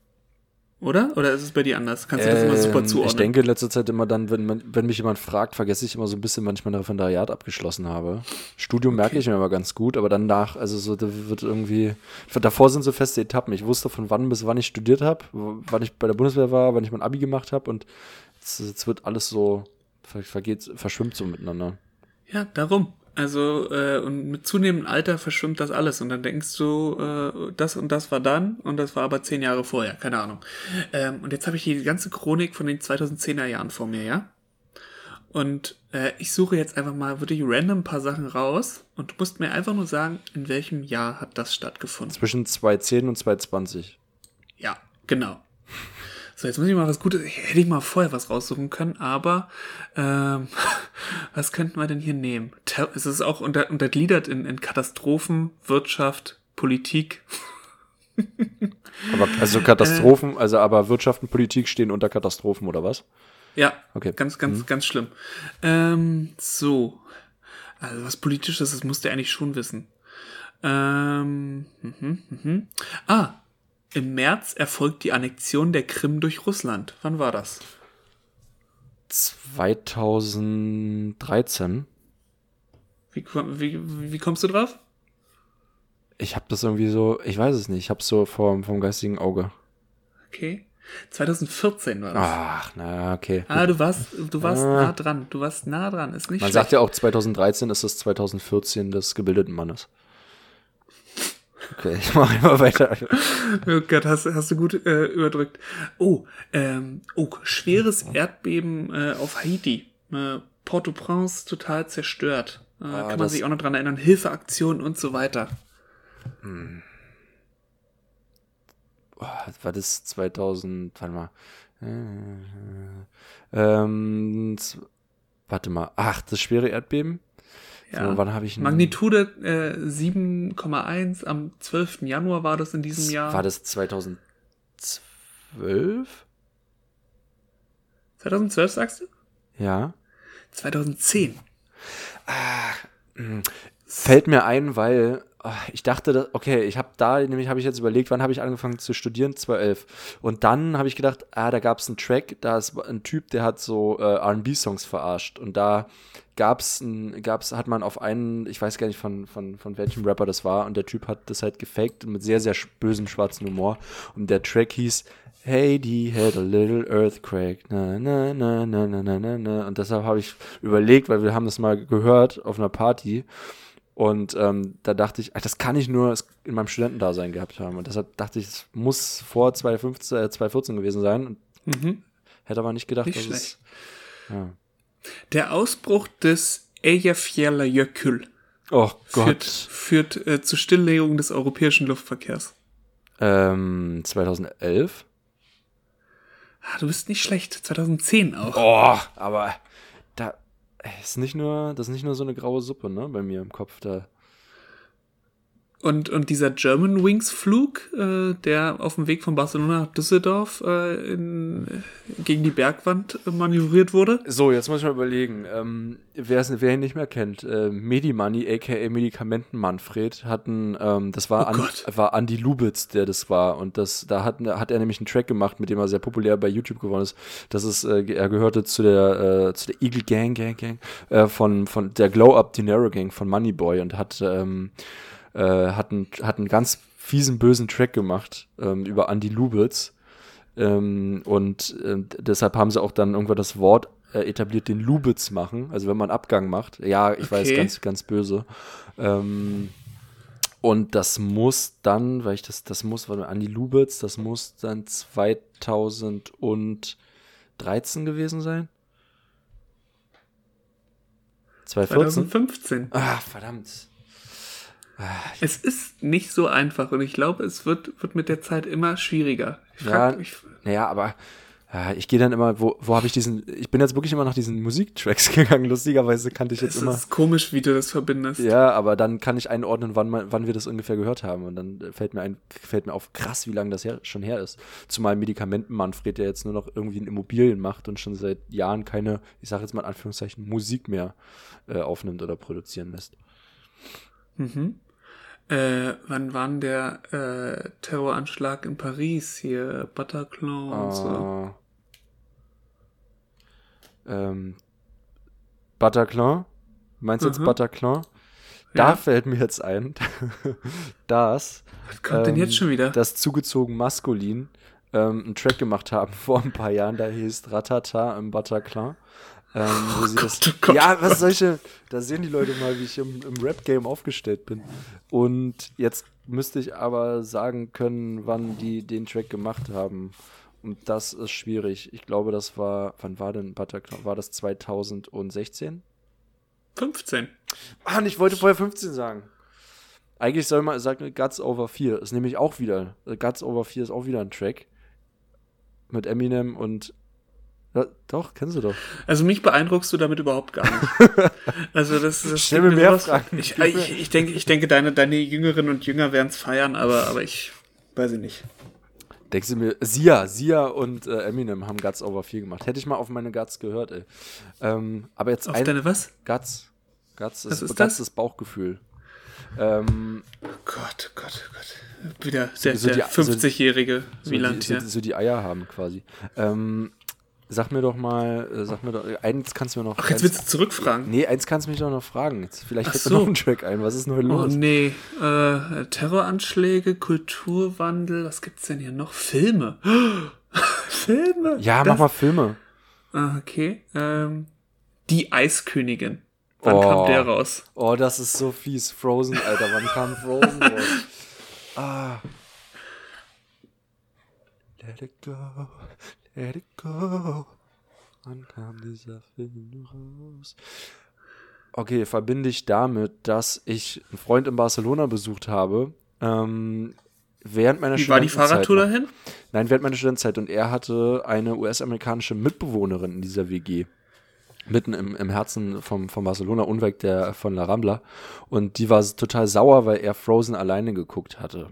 Oder? Oder ist es bei dir anders? Kannst du das immer super Ähm, zuordnen? Ich denke in letzter Zeit immer dann, wenn, man, wenn mich jemand fragt, vergesse ich immer so ein bisschen, wann ich mein Referendariat abgeschlossen habe. Studium merke ich mir immer ganz gut, aber danach, also so, da wird irgendwie, davor sind so feste Etappen. Ich wusste von wann bis wann ich studiert habe, wann ich bei der Bundeswehr war, wann ich mein Abi gemacht habe und jetzt, jetzt wird alles so, ver- vergeht, verschwimmt so miteinander. Ja, darum. Also, äh, und mit zunehmendem Alter verschwimmt das alles. Und dann denkst du, äh, das und das war dann und das war aber zehn Jahre vorher, keine Ahnung. Ähm, und jetzt habe ich die ganze Chronik von den 2010er Jahren vor mir, ja? Und äh, ich suche jetzt einfach mal wirklich random ein paar Sachen raus und du musst mir einfach nur sagen, in welchem Jahr hat das stattgefunden. Zwischen 2010 und 2020. Ja, genau. So, jetzt muss ich mal was Gutes. Hätte ich mal vorher was raussuchen können, aber ähm, [laughs] was könnten wir denn hier nehmen? Es ist auch unter, untergliedert in, in Katastrophen, Wirtschaft, Politik. Aber also Katastrophen, also aber Wirtschaft und Politik stehen unter Katastrophen oder was? Ja, Okay. ganz, ganz, ganz schlimm. Ähm, so. Also was Politisches, das musst du eigentlich schon wissen. Ähm, mhm, mhm. Ah, im März erfolgt die Annexion der Krim durch Russland. Wann war das? 2013. Wie, wie, wie kommst du drauf? Ich habe das irgendwie so, ich weiß es nicht, ich habe so vom, vom geistigen Auge. Okay. 2014 war das. Ach, na, okay. Ah, du warst, du warst Ah. nah dran. Du warst nah dran. Ist nicht Man schlecht. sagt ja auch, 2013 ist das 2014 des gebildeten Mannes. Okay, ich mache immer weiter. [laughs] Oh Gott, hast, hast du gut äh, überdrückt. Oh, ähm, oh, schweres Erdbeben äh, auf Haiti. Äh, Port-au-Prince total zerstört. Äh, kann man Ah, sich auch noch dran erinnern. Hilfeaktionen und so weiter. War das 2000, warte mal. Äh, Ähm, z- warte mal. Ach, das schwere Erdbeben? Ja. So, wann habe ich Magnitude äh, 7,1 am 12. Januar war das in diesem Jahr. War das 2012? 2012 sagst du? Ja. 2010. Fällt mir ein, weil ah, ich dachte, okay, ich habe da, nämlich habe ich jetzt überlegt, wann habe ich angefangen zu studieren? 2011. Und dann habe ich gedacht, ah, da gab es einen Track, da ist ein Typ, der hat so äh, R&B-Songs verarscht. Und da gab's ein, gab's, hat man auf einen, ich weiß gar nicht von, von, von welchem Rapper das war, und der Typ hat das halt gefaked mit sehr, sehr bösem schwarzen Humor. Und der Track hieß Haiti had a little earthquake. Na, na, na, na, na, na, na. Und deshalb habe ich überlegt, weil wir haben das mal gehört auf einer Party. Und ähm, da dachte ich, ach, das kann ich nur in meinem Studentendasein gehabt haben. Und deshalb dachte ich, es muss vor 2015, äh, 2014 gewesen sein. Und Mhm. hätte aber nicht gedacht, Nicht dass schlecht. es. Ja. Der Ausbruch des Eyjafjallajökull Oh führt, Gott. führt äh, zur Stilllegung des europäischen Luftverkehrs. Ähm, 2011. Ah, du bist nicht schlecht. 2010 auch. Oh, aber ist nicht nur, das ist nicht nur so eine graue Suppe, ne, bei mir im Kopf. Da. Und, und dieser German Wings Flug, äh, der auf dem Weg von Barcelona nach Düsseldorf äh, in, gegen die Bergwand äh, manövriert wurde. So, jetzt muss ich mal überlegen. Ähm, wer, es, wer ihn nicht mehr kennt, äh, Medimoney, aka Medikamenten Manfred, hatten, ähm, das war, Oh An, war Andy Lubitz, der das war. Und das, da hat, hat er nämlich einen Track gemacht, mit dem er sehr populär bei YouTube geworden ist. Das ist, äh, er gehörte zu der, äh, zu der Eagle Gang, Gang, Gang, äh, von, von der Glow Up Dinero Gang von Moneyboy und hat, ähm, äh, hat, einen, hat einen ganz fiesen, bösen Track gemacht ähm, über Andy Lubitz. Ähm, und äh, deshalb haben sie auch dann irgendwann das Wort äh, etabliert, den Lubitz machen. Also wenn man Abgang macht. Ja, ich weiß, Okay. ganz, ganz böse. Ähm, und das muss dann, weil ich das, das muss, warte mal, Andy Lubitz, das muss dann 2013 gewesen sein. 2014? 2015. Ah, verdammt. Es ist nicht so einfach und ich glaube, es wird, wird mit der Zeit immer schwieriger. Ich Ja, mich, naja, aber ja, ich gehe dann immer, wo, wo habe ich diesen, ich bin jetzt wirklich immer nach diesen Musiktracks [laughs] gegangen. Lustigerweise kannte ich jetzt es immer. ist komisch, wie du das verbindest. Ja, aber dann kann ich einordnen, wann, man, wann wir das ungefähr gehört haben. Und dann fällt mir, ein, fällt mir auf, krass, wie lange das her, schon her ist. Zumal Medikamentenmanfred, der jetzt nur noch irgendwie in Immobilien macht und schon seit Jahren keine, ich sage jetzt mal in Anführungszeichen, Musik mehr äh, aufnimmt oder produzieren lässt. Mhm. Äh, wann war denn der äh, Terroranschlag in Paris hier? Bataclan und so. Äh, ähm, Bataclan? Meinst du jetzt Mhm. Bataclan? Da Ja. fällt mir jetzt ein, [laughs] dass Was kommt denn ähm, jetzt schon wieder? das zugezogen maskulin ähm, einen Track gemacht haben [laughs] vor ein paar Jahren, der hieß Ratata im Bataclan. Ähm, wo sie das, Gott, oh Gott, ja, oh was solche, da sehen die Leute mal, wie ich im, im Rap-Game aufgestellt bin. Und jetzt müsste ich aber sagen können, wann die den Track gemacht haben. Und das ist schwierig. Ich glaube, das war, wann war denn Bataclan? War das 2016? 15. Mann, ich wollte vorher 15 sagen. Eigentlich soll man sagen, Guts Over 4 ist nämlich auch wieder. äh, Guts Over 4 ist auch wieder ein Track. Mit Eminem und. Ja, doch, kennst du doch. Also mich beeindruckst du damit überhaupt gar nicht. [laughs] Also das, das Stell mir mehr sowas- Fragen. Ich, ich, ich denke, ich denke, deine, deine Jüngerinnen und Jünger werden es feiern, aber, aber ich weiß ich nicht. Denkst du mir, Sia, Sia und äh, Eminem haben Guts Over 4 gemacht. Hätte ich mal auf meine Guts gehört, ey. Ähm, aber jetzt Auf ein. deine was? Guts. Guts Was ist, ist Guts das? ist Bauchgefühl. Ähm, Gott, Gott, Gott. Wieder der, so der die- so- 50-jährige so Wieland die, so, hier. so die Eier haben quasi. Ähm, sag mir doch mal, äh, sag mir doch, eins kannst du mir noch. Ach, jetzt eins, willst du zurückfragen. Nee, eins kannst du mich doch noch fragen. Jetzt, vielleicht fällt so. mir noch ein Track ein. Was ist denn heute Oh los? nee, äh, Terroranschläge, Kulturwandel, was gibt's denn hier noch? Filme. [gasps] Filme? Ja, Das- mach mal Filme. Ah, okay. Ähm, die Eiskönigin. Wann Oh. kam der raus? Oh, das ist so fies. Frozen, Alter. Wann kam Frozen raus? [laughs] Ah. Let it go, let it go. Wann kam dieser Film raus? Okay, verbinde ich damit, dass ich einen Freund in Barcelona besucht habe. Ähm, während meiner Wie war die Fahrradtour dahin? Nein, während meiner Studentenzeit. Und er hatte eine US-amerikanische Mitbewohnerin in dieser WG. Mitten im, im Herzen vom, von Barcelona, unweit der, von La Rambla. Und die war total sauer, weil er Frozen alleine geguckt hatte.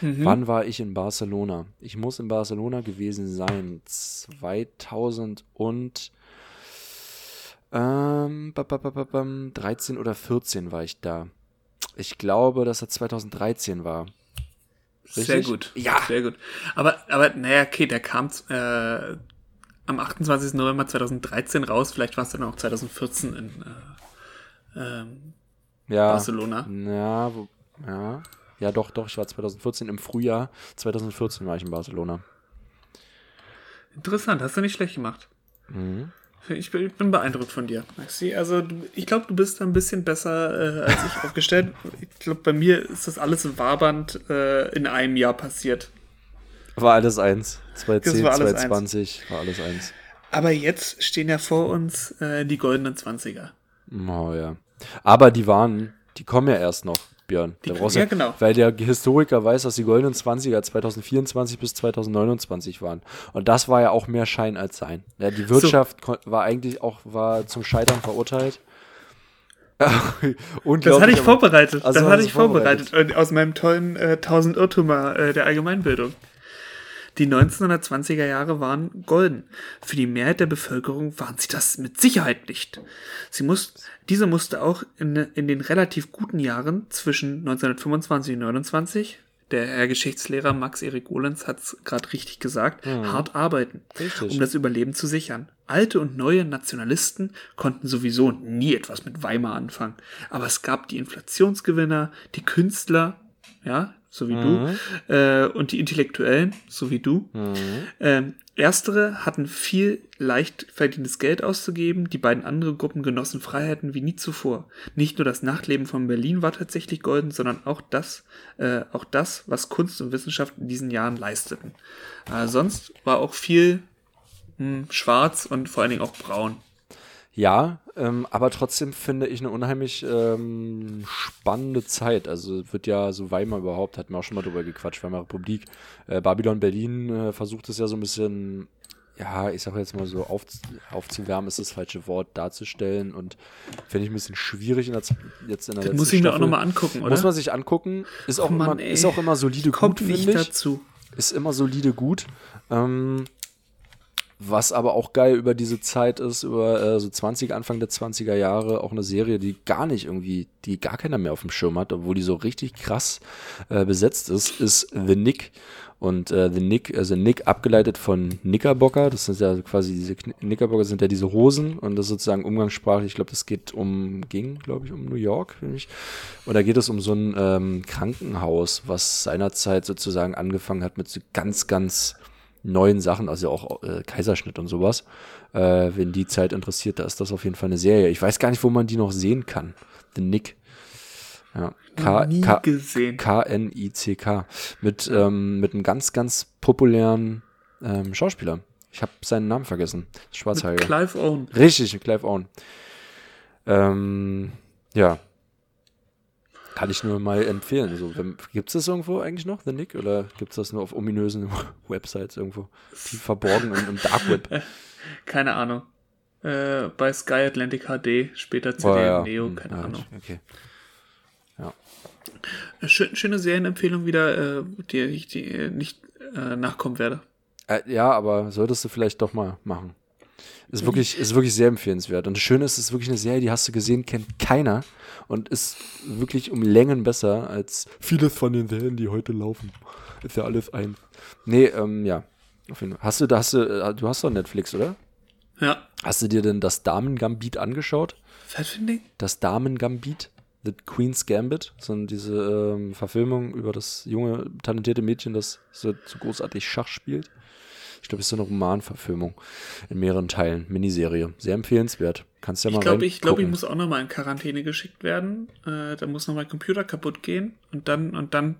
Mhm. Wann war ich in Barcelona? Ich muss in Barcelona gewesen sein. 2000 und ähm, ba- ba- ba- ba- bam, 13 oder 14 war ich da. Ich glaube, dass er 2013 war. Sehr Richtig? gut. Ja. Sehr gut. Aber, aber naja, okay, der kam äh, am 28. November 2013 raus. Vielleicht war es dann auch 2014 in äh, ähm, Ja. Barcelona. Ja, wo, ja. Ja, doch, doch, ich war 2014 im Frühjahr. 2014 war ich in Barcelona. Interessant, hast du nicht schlecht gemacht. Mhm. Ich bin, ich bin beeindruckt von dir, Maxi. Also du, ich glaube, du bist da ein bisschen besser äh, als ich [laughs] aufgestellt. Ich glaube, bei mir ist das alles wabernd äh, in einem Jahr passiert. War alles eins. 2010, war alles 2020, war alles eins. Aber jetzt stehen ja vor uns äh, die goldenen Zwanziger. Oh ja. Aber die waren, die kommen ja erst noch, Björn. Die- ja, du- genau. Weil der Historiker weiß, dass die goldenen 20er 2024 bis 2029 waren. Und das war ja auch mehr Schein als Sein. Ja, die Wirtschaft kon- war eigentlich auch war zum Scheitern verurteilt. [laughs] Das hatte ich vorbereitet. Also das hatte ich vorbereitet. Und Aus meinem tollen äh, 1000 Irrtümer äh, der Allgemeinbildung. Die 1920er Jahre waren golden. Für die Mehrheit der Bevölkerung waren sie das mit Sicherheit nicht. Sie muss, diese musste auch in, in den relativ guten Jahren zwischen 1925 und 1929, der Herr Geschichtslehrer Max Erik Golenz hat es gerade richtig gesagt, hart arbeiten, Richtig. um das Überleben zu sichern. Alte und neue Nationalisten konnten sowieso nie etwas mit Weimar anfangen. Aber es gab die Inflationsgewinner, die Künstler, ja, so wie du, äh, und die Intellektuellen, so wie du. Ähm, erstere hatten viel leicht verdientes Geld auszugeben, die beiden andere Gruppen genossen Freiheiten wie nie zuvor. Nicht nur das Nachtleben von Berlin war tatsächlich golden, sondern auch das, äh, auch das, was Kunst und Wissenschaft in diesen Jahren leisteten. Äh, sonst war auch viel mh, schwarz und vor allen Dingen auch braun. Ja, ähm, aber trotzdem finde ich eine unheimlich ähm, spannende Zeit. Also wird ja so Weimar überhaupt, hatten wir auch schon mal drüber gequatscht, Weimar Republik. Äh, Babylon Berlin äh, versucht es ja so ein bisschen, ja, ich sage jetzt mal so, auf, aufzuwärmen ist das falsche Wort, darzustellen und finde ich ein bisschen schwierig in der, jetzt in der Das letzten muss ich mir auch nochmal angucken, oder? Muss man sich angucken. Ist auch, Mann, immer, ey. ist auch immer solide Kommt gut, nicht finde ich dazu. ist immer solide gut. Ähm, was aber auch geil über diese Zeit ist, über äh, so 20, Anfang der 20er Jahre, auch eine Serie, die gar nicht irgendwie, die gar keiner mehr auf dem Schirm hat, obwohl die so richtig krass äh, besetzt ist, ist The Nick. Und äh, The Nick, also Nick abgeleitet von Knickerbocker, das sind ja quasi diese Kn- Knickerbocker sind ja diese Hosen und das ist sozusagen umgangssprachlich, ich glaube, das geht um, ging, glaube ich, um New York, finde ich. Und da geht es um so ein ähm, Krankenhaus, was seinerzeit sozusagen angefangen hat mit so ganz, ganz neuen Sachen, also auch äh, Kaiserschnitt und sowas. Äh, wenn die Zeit interessiert, da ist das auf jeden Fall eine Serie. Ich weiß gar nicht, wo man die noch sehen kann. The Nick. Ja. K, Nie K, gesehen. K-N-I-C-K. Mit, ähm, mit einem ganz, ganz populären ähm, Schauspieler. Ich habe seinen Namen vergessen. Mit Schwarzhaariger. Clive Owen. Richtig, Clive Owen. Ähm, ja. Kann ich nur mal empfehlen. Also, gibt es das irgendwo eigentlich noch, The Nick? Oder gibt es das nur auf ominösen [laughs] Websites irgendwo? Tief verborgen im, im Dark Web? [laughs] Keine Ahnung. Äh, bei Sky Atlantic HD, später Oh, CD ja. Neo, Hm, keine ja, Ahnung. Okay. Äh, Schön, schöne Serienempfehlung wieder, äh, die ich die, äh, nicht äh, nachkommen werde. Äh, ja, aber solltest du vielleicht doch mal machen. Ist wirklich, ist wirklich sehr empfehlenswert. Und das Schöne ist, es ist wirklich eine Serie, die hast du gesehen, kennt keiner und ist wirklich um Längen besser als vieles von den Serien, die heute laufen. Ist ja alles ein. Nee, ähm, ja. Auf jeden Fall. Hast du, da hast du, äh, du hast doch Netflix, oder? Ja. Hast du dir denn das Damen-Gambit angeschaut? Was für ein Ding? Das Damen-Gambit? The Queen's Gambit? So diese ähm, Verfilmung über das junge, talentierte Mädchen, das so, so großartig Schach spielt. Ich glaube, es ist so eine Romanverfilmung in mehreren Teilen. Miniserie. Sehr empfehlenswert. Kannst ja mal Ich glaube, ich, glaub, ich muss auch nochmal in Quarantäne geschickt werden. Äh, da muss noch mein Computer kaputt gehen und dann und dann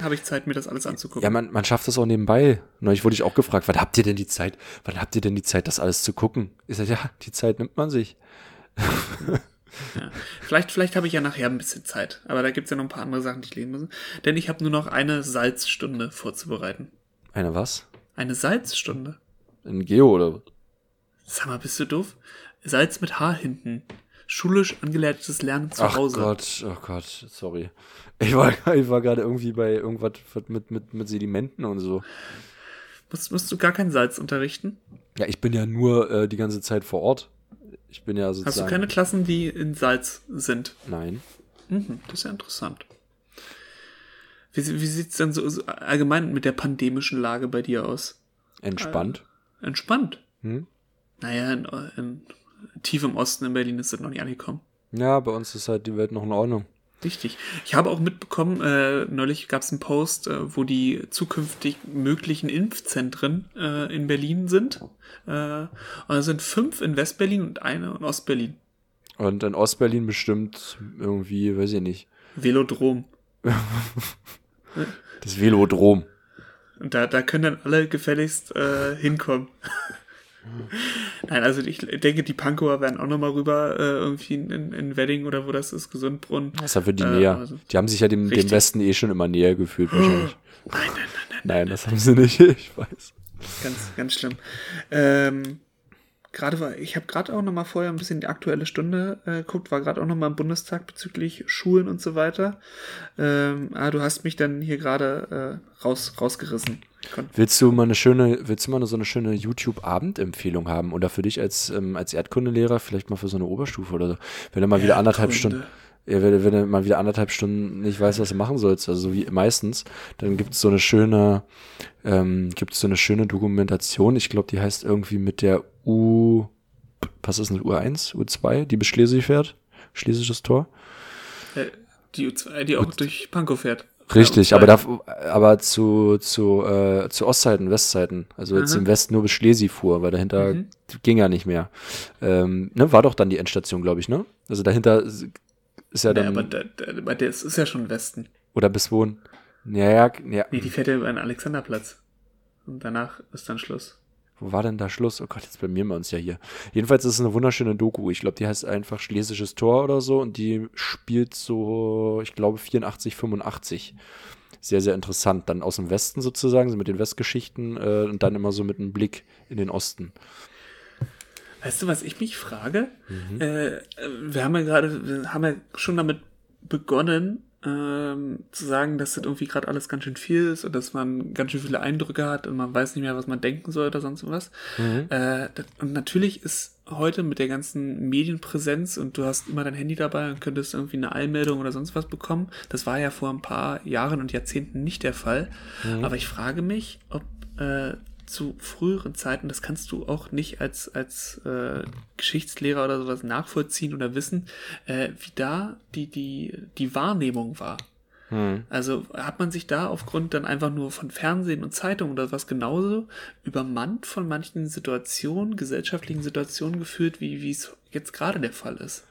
habe ich Zeit, mir das alles anzugucken. Ja, man, man schafft das auch nebenbei. Neulich wurde ich auch gefragt, wann habt ihr denn die Zeit? Wann habt ihr denn die Zeit, das alles zu gucken? Ich sage, ja, die Zeit nimmt man sich. Ja. Vielleicht, vielleicht habe ich ja nachher ein bisschen Zeit. Aber da gibt es ja noch ein paar andere Sachen, die ich lesen muss. Denn ich habe nur noch eine Salzstunde vorzubereiten. Eine was? Eine Salzstunde? Ein Geo oder was? Sag mal, bist du doof? Salz mit H hinten. Schulisch angeleitetes Lernen zu Ach Hause. Gott, oh Gott, sorry. Ich war, [laughs] ich war gerade irgendwie bei irgendwas mit, mit, mit Sedimenten und so. Musst, musst du gar kein Salz unterrichten? Ja, ich bin ja nur äh, die ganze Zeit vor Ort. Ich bin ja sozusagen. Hast du keine Klassen, die in Salz sind? Nein. Mhm, das ist ja interessant. Wie, wie sieht es denn so, so allgemein mit der pandemischen Lage bei dir aus? Entspannt. Entspannt. Hm? Naja, in, in, tief im Osten in Berlin ist das noch nicht angekommen. Ja, bei uns ist halt die Welt noch in Ordnung. Richtig. Ich habe auch mitbekommen, äh, neulich gab es einen Post, äh, wo die zukünftig möglichen Impfzentren äh, in Berlin sind. Äh, und da sind fünf in Westberlin und eine in Ostberlin. Und in Ostberlin bestimmt irgendwie, weiß ich nicht, Velodrom. [laughs] das Velodrom. Und da, da können dann alle gefälligst äh, hinkommen. [laughs] Nein, also ich denke, die Pankower werden auch nochmal rüber, äh, irgendwie in, in Wedding oder wo das ist, Gesundbrunn. Das ist ja für die Äh, näher. also- Die haben sich ja dem, dem. Westen eh schon immer näher gefühlt [gasps] wahrscheinlich. Nein, nein, nein, nein. Nein, das haben sie nicht, [laughs] ich weiß. Ganz, ganz schlimm. Ähm, gerade war, ich habe gerade auch noch mal vorher ein bisschen die aktuelle Stunde äh, geguckt, war gerade auch noch mal im Bundestag bezüglich Schulen und so weiter. Ähm, ah, du hast mich dann hier gerade äh, raus, rausgerissen. Willst du mal eine schöne, willst du mal so eine schöne YouTube-Abendempfehlung haben? Oder für dich als, ähm, als Erdkundelehrer vielleicht mal für so eine Oberstufe oder so? Wenn du mal wieder anderthalb. Stunden, wenn, wenn du mal wieder anderthalb Stunden nicht weißt, was du machen sollst, also so wie meistens, dann gibt's so eine schöne, ähm, gibt's so eine schöne Dokumentation. Ich glaube, die heißt irgendwie mit der U, was ist denn U1, U2, die bis Schleswig fährt? Schlesisches Tor? Äh, die, U2, die auch durch Pankow fährt. Richtig, Ja, aber, U2. da, aber zu, zu, äh, zu Ostseiten, Westseiten. Also jetzt Aha. im Westen nur bis Schlesi fuhr, weil dahinter Mhm. ging ja nicht mehr. Ähm, ne, war doch dann die Endstation, glaube ich, ne? Also dahinter ist ja dann. aber da, da, aber das ist ja schon Westen. oder bis wohin? Ja, ja, ja. Nee, die fährt ja über den Alexanderplatz. Und danach ist dann Schluss. Wo war denn da Schluss? Oh Gott, jetzt blamieren wir uns ja hier. Jedenfalls ist es eine wunderschöne Doku. Ich glaube, die heißt einfach Schlesisches Tor oder so und die spielt so, ich glaube, 84, 85. Sehr, sehr interessant. Dann aus dem Westen sozusagen, so mit den Westgeschichten äh, und dann immer so mit einem Blick in den Osten. Weißt du, was ich mich frage? Mhm. Äh, wir haben ja gerade, haben ja schon damit begonnen, ähm, zu sagen, dass das irgendwie gerade alles ganz schön viel ist und dass man ganz schön viele Eindrücke hat und man weiß nicht mehr, was man denken soll oder sonst was. Mhm. Äh, das, und natürlich ist heute mit der ganzen Medienpräsenz und du hast immer dein Handy dabei und könntest irgendwie eine Eilmeldung oder sonst was bekommen. Das war ja vor ein paar Jahren und Jahrzehnten nicht der Fall. Mhm. Aber ich frage mich, ob äh, zu früheren Zeiten, das kannst du auch nicht als, als äh, Geschichtslehrer oder sowas nachvollziehen oder wissen, äh, wie da die, die, die Wahrnehmung war. Hm. Also hat man sich da aufgrund dann einfach nur von Fernsehen und Zeitungen oder was genauso übermannt von manchen Situationen, gesellschaftlichen Situationen geführt, wie, wie es jetzt gerade der Fall ist?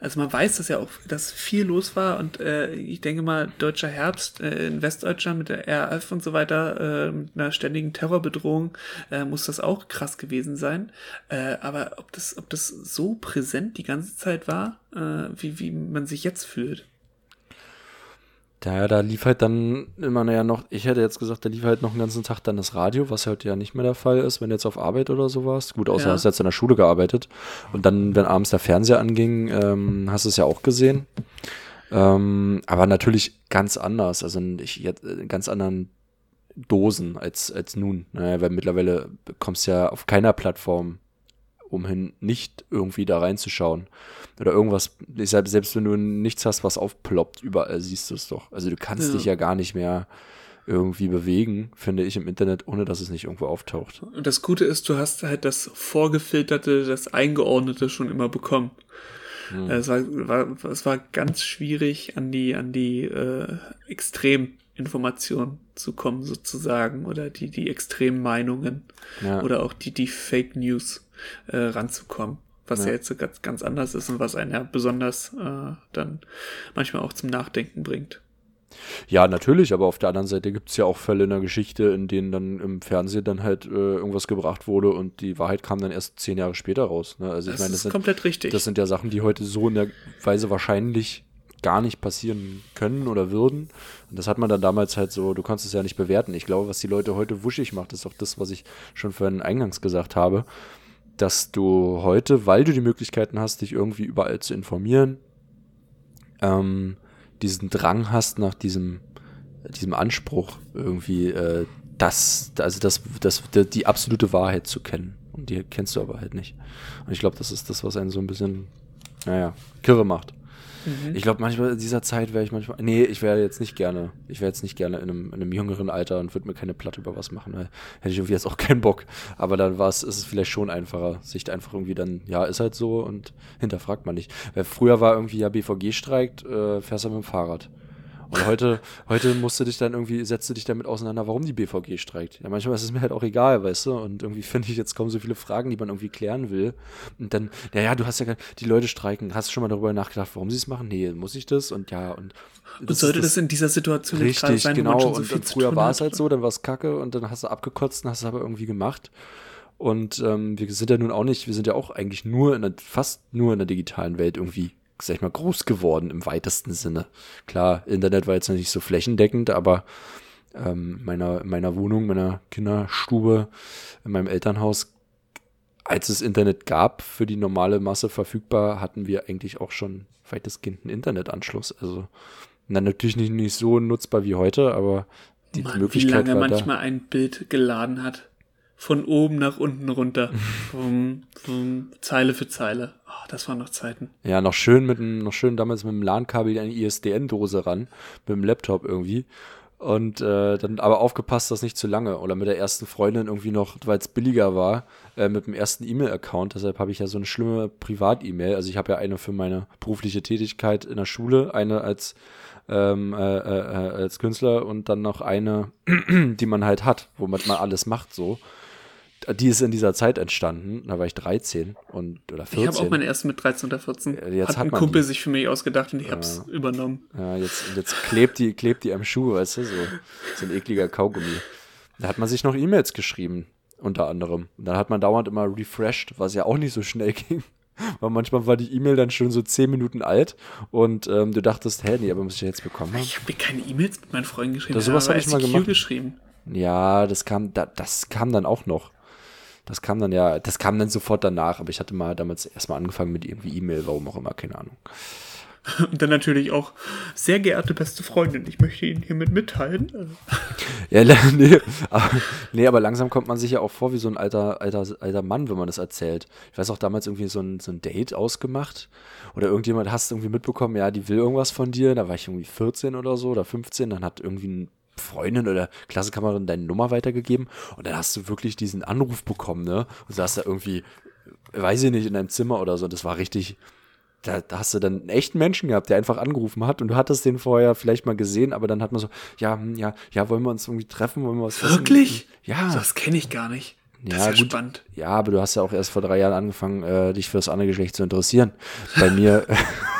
Also man weiß dass ja auch, dass viel los war und äh, ich denke mal, deutscher Herbst äh, in Westdeutschland mit der RAF und so weiter, äh, mit einer ständigen Terrorbedrohung, äh, muss das auch krass gewesen sein. Äh, aber ob das, ob das so präsent die ganze Zeit war, äh, wie, wie man sich jetzt fühlt. Daher, da lief halt dann immer, naja, noch, ich hätte jetzt gesagt, da lief halt noch einen ganzen Tag dann das Radio, was halt ja nicht mehr der Fall ist, wenn du jetzt auf Arbeit oder so warst. Gut, außer ja. hast du jetzt in der Schule gearbeitet. Und dann, wenn abends der Fernseher anging, ähm, hast du es ja auch gesehen. Ähm, aber natürlich ganz anders, also ich in ganz anderen Dosen als, als nun. Naja, weil mittlerweile kommst du ja auf keiner Plattform umhin, nicht irgendwie da reinzuschauen. Oder irgendwas, deshalb, selbst wenn du nichts hast, was aufploppt, überall siehst du es doch. Also du kannst ja. dich ja gar nicht mehr irgendwie bewegen, finde ich, im Internet, ohne dass es nicht irgendwo auftaucht. Und das Gute ist, du hast halt das Vorgefilterte, das Eingeordnete schon immer bekommen. Hm. Es, war, war, es war ganz schwierig, an die, an die äh, Extreminformationen zu kommen, sozusagen, oder die, die extremen Meinungen. Ja. Oder auch die, die Fake News äh, ranzukommen. Was ja. ja jetzt ganz, ganz anders ist und was einen ja besonders äh, dann manchmal auch zum Nachdenken bringt. Ja, natürlich, aber auf der anderen Seite gibt es ja auch Fälle in der Geschichte, in denen dann im Fernsehen dann halt äh, irgendwas gebracht wurde und die Wahrheit kam dann erst zehn Jahre später raus. Ne? Also ich das meine, das ist sind, komplett richtig. Das sind ja Sachen, die heute so in der Weise wahrscheinlich gar nicht passieren können oder würden. Und das hat man dann damals halt so, du kannst es ja nicht bewerten. Ich glaube, was die Leute heute wuschig macht, ist auch das, was ich schon vorhin eingangs gesagt habe dass du heute, weil du die Möglichkeiten hast, dich irgendwie überall zu informieren, ähm, diesen Drang hast nach diesem, diesem Anspruch irgendwie, äh, das, also das, das, die absolute Wahrheit zu kennen. Und die kennst du aber halt nicht. Und ich glaube, das ist das, was einen so ein bisschen, naja, kirre macht. Mhm. Ich glaube, manchmal in dieser Zeit wäre ich manchmal. Nee, ich wäre jetzt nicht gerne. Ich wäre jetzt nicht gerne in einem, in einem jüngeren Alter und würde mir keine Platte über was machen. Hätte ich irgendwie jetzt auch keinen Bock. Aber dann war es, ist es vielleicht schon einfacher, sich einfach irgendwie dann, ja, ist halt so und hinterfragt man nicht. Weil früher war irgendwie, ja, BVG streikt, äh, fährst du mit dem Fahrrad. Und heute, heute musst du dich dann irgendwie, setzt du dich damit auseinander, warum die BVG streikt. Ja, manchmal ist es mir halt auch egal, weißt du, und irgendwie [laughs] finde ich jetzt kaum so viele Fragen, die man irgendwie klären will. Und dann, ja, ja, du hast ja, die Leute streiken, hast du schon mal darüber nachgedacht, warum sie es machen? Nee, muss ich das? Und ja, und. Und sollte das, das, in dieser Situation richtig, gerade sein, genau, so und, und früher war es halt so, dann war es kacke und dann hast du abgekotzt und hast es aber irgendwie gemacht. Und ähm, wir sind ja nun auch nicht, wir sind ja auch eigentlich nur in der, fast nur in der digitalen Welt irgendwie sag ich mal, groß geworden im weitesten Sinne. Klar, Internet war jetzt nicht so flächendeckend, aber ähm, meiner, meiner Wohnung, meiner Kinderstube, in meinem Elternhaus, als es Internet gab, für die normale Masse verfügbar, hatten wir eigentlich auch schon weitestgehend einen Internetanschluss. Also, na, natürlich nicht, nicht so nutzbar wie heute, aber die Mann, Möglichkeit wie lange manchmal da. ein Bild geladen hat. Von oben nach unten runter. vom, vom Zeile für Zeile das waren noch Zeiten. Ja, noch schön mit dem, noch schön damals mit dem LAN-Kabel eine ISDN-Dose ran, mit dem Laptop irgendwie. Und äh, dann aber aufgepasst, dass nicht zu lange. Oder mit der ersten Freundin irgendwie noch, weil es billiger war, äh, mit dem ersten E-Mail-Account. Deshalb habe ich ja so eine schlimme Privat-E-Mail. Also ich habe ja eine für meine berufliche Tätigkeit in der Schule, eine als, ähm, äh, äh, äh als Künstler und dann noch eine, [clears throat] die man halt hat, womit man alles macht so die ist in dieser Zeit entstanden. Da war ich 13 und, oder 14. Ich habe auch meine erste mit 13 oder 14. Jetzt hat, hat ein Kumpel die. sich für mich ausgedacht und ich ja. habe es übernommen. Ja, jetzt, jetzt klebt, die, klebt die am Schuh, weißt du, so, so ein ekliger Kaugummi. Da hat man sich noch E-Mails geschrieben. unter anderem. Und dann hat man dauernd immer refreshed, was ja auch nicht so schnell [laughs] ging. Weil manchmal war die E-Mail dann schon so zehn Minuten alt und ähm, du dachtest, hä, nee, aber muss ich jetzt bekommen haben. Ich habe mir keine E-Mails mit meinen Freunden geschrieben. Das, sowas habe ich mal gemacht. geschrieben. Ja, das kam, da, das kam dann auch noch. Das kam dann ja, das kam dann sofort danach, aber ich hatte mal damals erstmal angefangen mit irgendwie E-Mail, warum auch immer, keine Ahnung. [laughs] Und dann natürlich auch, sehr geehrte beste Freundin, ich möchte Ihnen hiermit mitteilen. [laughs] Ja, nee aber, nee, aber langsam kommt man sich ja auch vor wie so ein alter, alter, alter Mann, wenn man das erzählt. Ich weiß auch damals irgendwie so ein, so ein Date ausgemacht oder irgendjemand hast irgendwie mitbekommen, ja, die will irgendwas von dir, da war ich irgendwie 14 oder so oder 15, dann hat irgendwie ein Freundin oder Klassenkameradin deine Nummer weitergegeben und dann hast du wirklich diesen Anruf bekommen, ne? Und saß da irgendwie, weiß ich nicht, in deinem Zimmer oder so. Das war richtig, da, da, hast du dann einen echten Menschen gehabt, der einfach angerufen hat und du hattest den vorher vielleicht mal gesehen, aber dann hat man so, ja, hm, ja, ja, wollen wir uns irgendwie treffen, wollen wir was Wirklich? Essen? Ja. Das kenne ich gar nicht. Das ja, ist ja gut. spannend. Ja, aber du hast ja auch erst vor drei Jahren angefangen, äh, dich für das andere Geschlecht zu interessieren. Bei mir. [laughs]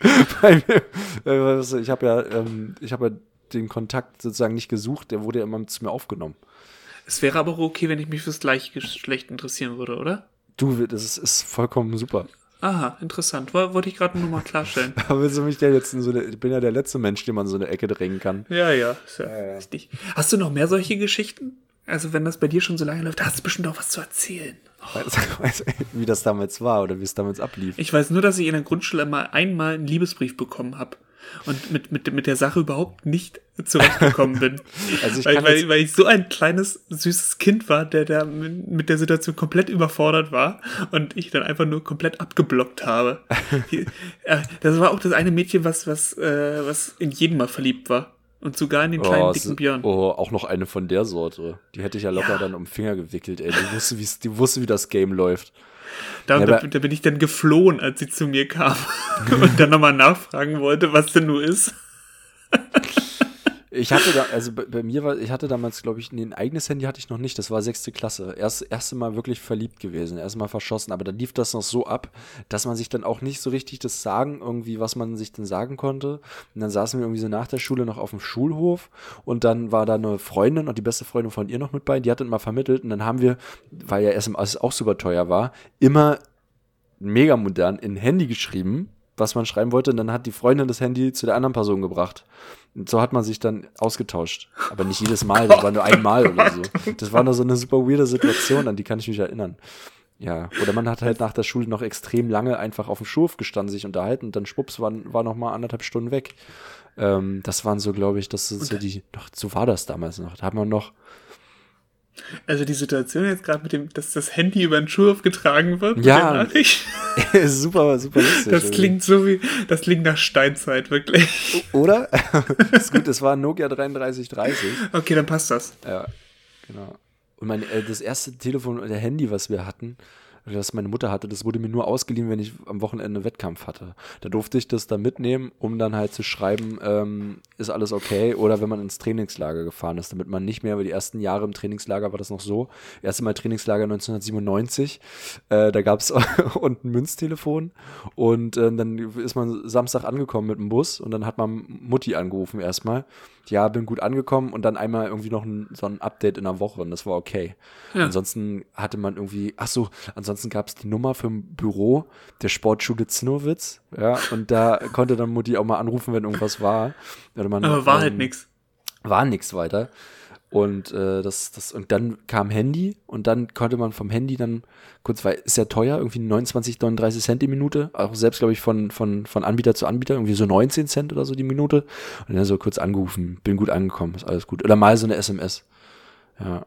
[laughs] bei mir ich habe ja, ähm, ich habe ja den Kontakt sozusagen nicht gesucht, der wurde ja immer zu mir aufgenommen. Es wäre aber auch okay, wenn ich mich fürs gleiche Geschlecht interessieren würde, oder? Du, das ist, ist vollkommen super. Aha, interessant. Wollte ich gerade nur mal klarstellen. [laughs] Aber willst du mich denn jetzt in so eine, ich bin ja der letzte Mensch, den man so eine Ecke drängen kann. Ja, ja, ist ja, ja, richtig. Hast du noch mehr solche Geschichten? Also, wenn das bei dir schon so lange läuft, hast du bestimmt auch was zu erzählen. Oh. Weiß, wie das damals war oder wie es damals ablief. Ich weiß nur, dass ich in der Grundschule mal einmal einen Liebesbrief bekommen habe und mit, mit, mit der Sache überhaupt nicht zurechtgekommen bin. [laughs] also ich weil, weil, weil ich so ein kleines, süßes Kind war, der da mit der Situation komplett überfordert war und ich dann einfach nur komplett abgeblockt habe. [laughs] Äh, das war auch das eine Mädchen, was, was, äh, was in jeden mal verliebt war. Und sogar in den kleinen oh, dicken Björn. Oh, auch noch eine von der Sorte. Die hätte ich ja locker ja. dann um den Finger gewickelt, ey. Die wusste, die wusste, wie das Game läuft. Da, ja, da, da, bin ich dann geflohen, als sie zu mir kam [laughs] und dann nochmal nachfragen wollte, was denn nur ist. [laughs] Ich hatte da, also bei, bei mir war, ich hatte damals, glaube ich, ein eigenes Handy hatte ich noch nicht. Das war sechste Klasse. Erst erste Mal wirklich verliebt gewesen, erste Mal verschossen. Aber dann lief das noch so ab, dass man sich dann auch nicht so richtig das sagen, irgendwie, was man sich denn sagen konnte. Und dann saßen wir irgendwie so nach der Schule noch auf dem Schulhof und dann war da eine Freundin und die beste Freundin von ihr noch mit bei. Die hat dann mal vermittelt und dann haben wir, weil ja SMS auch super teuer war, immer mega modern in Handy geschrieben was man schreiben wollte. Und dann hat die Freundin das Handy zu der anderen Person gebracht. Und so hat man sich dann ausgetauscht. Aber nicht jedes Mal, das war nur einmal oder so. Das war nur so eine super weirde Situation, an die kann ich mich erinnern. Ja, oder man hat halt nach der Schule noch extrem lange einfach auf dem Schurf gestanden, sich unterhalten und dann schwupps, war, war noch mal anderthalb Stunden weg. Ähm, das waren so, glaube ich, das ist so die, doch, so war das damals noch. Da hat man noch, also die Situation jetzt gerade mit dem, dass das Handy über den Schuh getragen wird. Ja. [laughs] [laughs] super, super lustig. Das klingt so wie, das klingt nach Steinzeit, wirklich. Oder? [laughs] ist gut, es war ein Nokia 3330. Okay, dann passt das. Ja, genau. Und mein, äh, das erste Telefon oder Handy, was wir hatten, das meine Mutter hatte, das wurde mir nur ausgeliehen, wenn ich am Wochenende Wettkampf hatte. Da durfte ich das dann mitnehmen, um dann halt zu schreiben, ähm, ist alles okay, oder wenn man ins Trainingslager gefahren ist, damit man nicht mehr, weil die ersten Jahre im Trainingslager war das noch so, erste Mal Trainingslager 1997, äh, da gab es [laughs] unten ein Münztelefon. Und äh, dann ist man Samstag angekommen mit dem Bus und dann hat man Mutti angerufen erstmal ja, bin gut angekommen und dann einmal irgendwie noch ein, so ein Update in der Woche und das war okay. Ja. Ansonsten hatte man irgendwie, ach so, ansonsten gab es die Nummer für ein Büro der Sportschule Zinnowitz, ja, und da [laughs] konnte dann Mutti auch mal anrufen, wenn irgendwas war. Man, Aber war halt ähm, halt nichts. War nichts weiter. Und äh, das, das, und dann kam Handy und dann konnte man vom Handy dann kurz, weil ist ja teuer, irgendwie 29, 39 Cent die Minute, auch selbst, glaube ich, von, von, von Anbieter zu Anbieter, irgendwie so 19 Cent oder so die Minute. Und dann so kurz angerufen, bin gut angekommen, ist alles gut. Oder mal so eine SMS. Ja.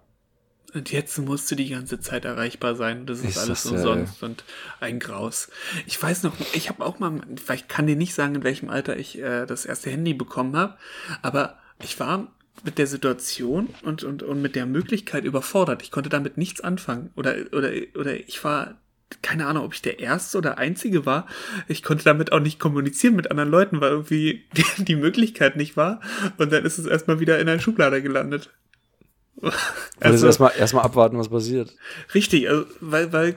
Und jetzt musst du die ganze Zeit erreichbar sein. Das ist, ist alles das, umsonst äh, und ein Graus. Ich weiß noch, ich habe auch mal, ich kann dir nicht sagen, in welchem Alter ich äh, das erste Handy bekommen habe, aber ich war mit der Situation und, und, und mit der Möglichkeit überfordert. Ich konnte damit nichts anfangen. Oder, oder, oder ich war, keine Ahnung, ob ich der Erste oder Einzige war. Ich konnte damit auch nicht kommunizieren mit anderen Leuten, weil irgendwie [laughs] die, die Möglichkeit nicht war. Und dann ist es erstmal wieder in ein Schublader gelandet. [laughs] Also erstmal erstmal abwarten, was passiert. Richtig, also, weil, weil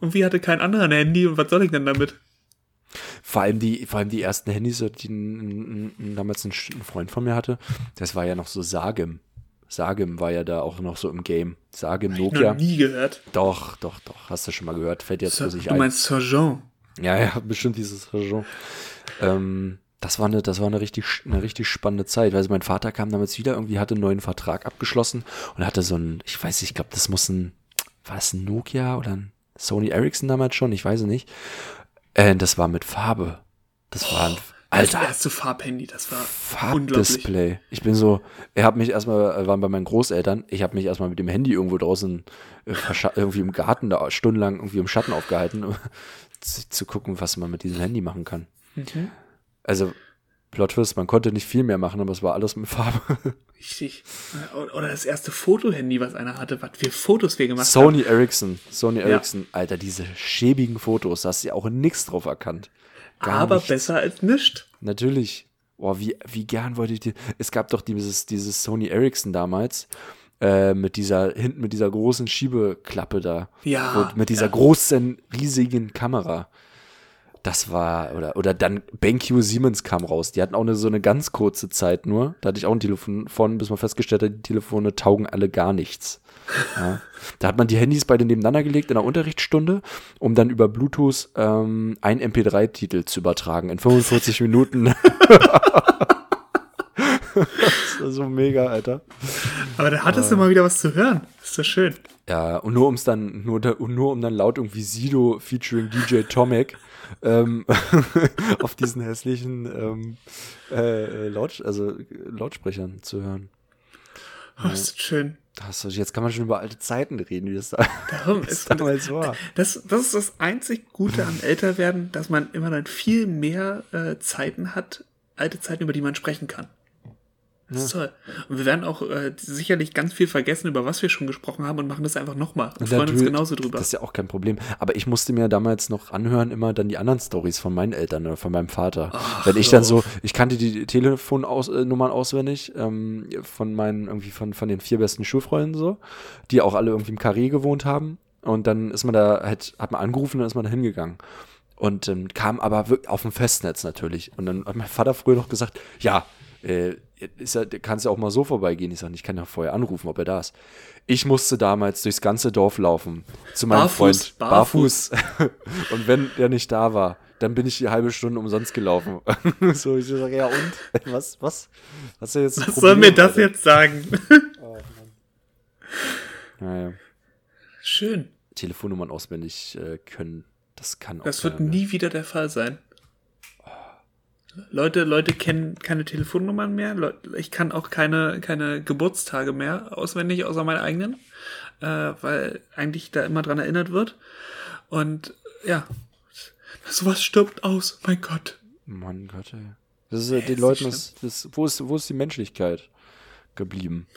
irgendwie hatte kein anderer ein Handy und was soll ich denn damit? Vor allem die, vor allem die ersten Handys, die ein, ein, ein, damals ein Freund von mir hatte, das war ja noch so Sagem. Sagim war ja da auch noch so im Game. Sagim, Hab Nokia. noch nie gehört. Doch, doch, doch. Hast du schon mal gehört. Fällt jetzt für sich du ein. meinst Sir Jean? Ja, ja, [laughs] bestimmt dieses Genre. Ähm, das war eine, das war eine richtig, eine richtig spannende Zeit. Also mein Vater kam damals wieder, irgendwie hatte einen neuen Vertrag abgeschlossen und hatte so ein, ich weiß nicht, ich glaube, das muss ein, war das ein Nokia oder ein Sony Ericsson damals schon? Ich weiß es nicht. Äh, das war mit Farbe. Das war ein, Das Alter, erste Farbhandy, das war. Farbdisplay. Ich bin so, er hat mich erstmal, äh, waren bei meinen Großeltern, ich habe mich erstmal mit dem Handy irgendwo draußen äh, irgendwie im Garten da stundenlang irgendwie im Schatten aufgehalten, um [laughs] zu, zu gucken, was man mit diesem Handy machen kann. Mhm. Also, Plot Twist, man konnte nicht viel mehr machen, aber es war alles mit Farbe. [laughs] Richtig. Oder das erste Fotohandy, was einer hatte, was für Fotos wir gemacht haben. Sony Ericsson, Sony Ericsson, Alter, diese schäbigen Fotos, da hast du ja auch nichts drauf erkannt. Gar Aber nichts. besser als nichts. Natürlich. Boah, wie, wie gern wollte ich die. Es gab doch dieses, dieses Sony Ericsson damals. Äh, mit dieser, hinten mit dieser großen Schiebeklappe da. Ja, Und mit dieser ja. großen, riesigen Kamera. Das war, oder, oder dann BenQ Siemens kam raus. Die hatten auch eine, so eine ganz kurze Zeit nur. Da hatte ich auch ein Telefon von, bis man festgestellt hat, die Telefone taugen alle gar nichts. Ja. Da hat man die Handys beide nebeneinander gelegt in der Unterrichtsstunde, um dann über Bluetooth ähm, einen MP3-Titel zu übertragen in 45 [laughs] Minuten. das war so mega, Alter. Aber da hattest du mal wieder was zu hören. Ist doch schön. Ja, und nur um's dann, nur, nur um dann laut irgendwie Sido featuring DJ Tomek ähm, [laughs] auf diesen hässlichen ähm, äh, Laut, also Lautsprechern zu hören. Oh, ist das schön. Das, jetzt kann man schon über alte Zeiten reden, wie das da [laughs] Darum ist damals war. das, das ist das einzig Gute am Älterwerden, dass man immer dann viel mehr äh, Zeiten hat, alte Zeiten, über die man sprechen kann. Das ist toll. Und wir werden auch äh, sicherlich ganz viel vergessen, über was wir schon gesprochen haben und machen das einfach nochmal und freuen uns genauso drüber. Das ist ja auch kein Problem. Aber ich musste mir damals noch anhören, immer dann die anderen Stories von meinen Eltern oder von meinem Vater. Wenn ich dann so, ich kannte die Telefonnummern auswendig ähm, von meinen, irgendwie von, von den vier besten Schulfreunden so, die auch alle irgendwie im Karree gewohnt haben. Und dann ist man da, halt, hat man angerufen, dann ist man da hingegangen. Und ähm, kam aber auf dem Festnetz natürlich. Und dann hat mein Vater früher noch gesagt, ja, äh, ist ja, kannst ja auch mal so vorbeigehen. Ich sage, ich kann ja vorher anrufen, ob er da ist. Ich musste damals durchs ganze Dorf laufen zu meinem Barfuß, Freund. barfuß. [laughs] und wenn der nicht da war, dann bin ich die halbe Stunde umsonst gelaufen. [laughs] so, ich sage, ja und? Was, was? Was was soll mir das Alter? jetzt sagen? [laughs] Naja, schön. Telefonnummern auswendig äh, können, das kann auch Das wird mehr. nie wieder der Fall sein. Leute, Leute kennen keine Telefonnummern mehr. Ich kann auch keine, keine Geburtstage mehr auswendig, außer meine eigenen, äh, weil eigentlich da immer dran erinnert wird. Und ja, sowas stirbt aus, mein Gott. Mann Gott, ey. Das ist, äh, den ist Leuten, ist, das, wo, ist, wo ist die Menschlichkeit geblieben? [laughs]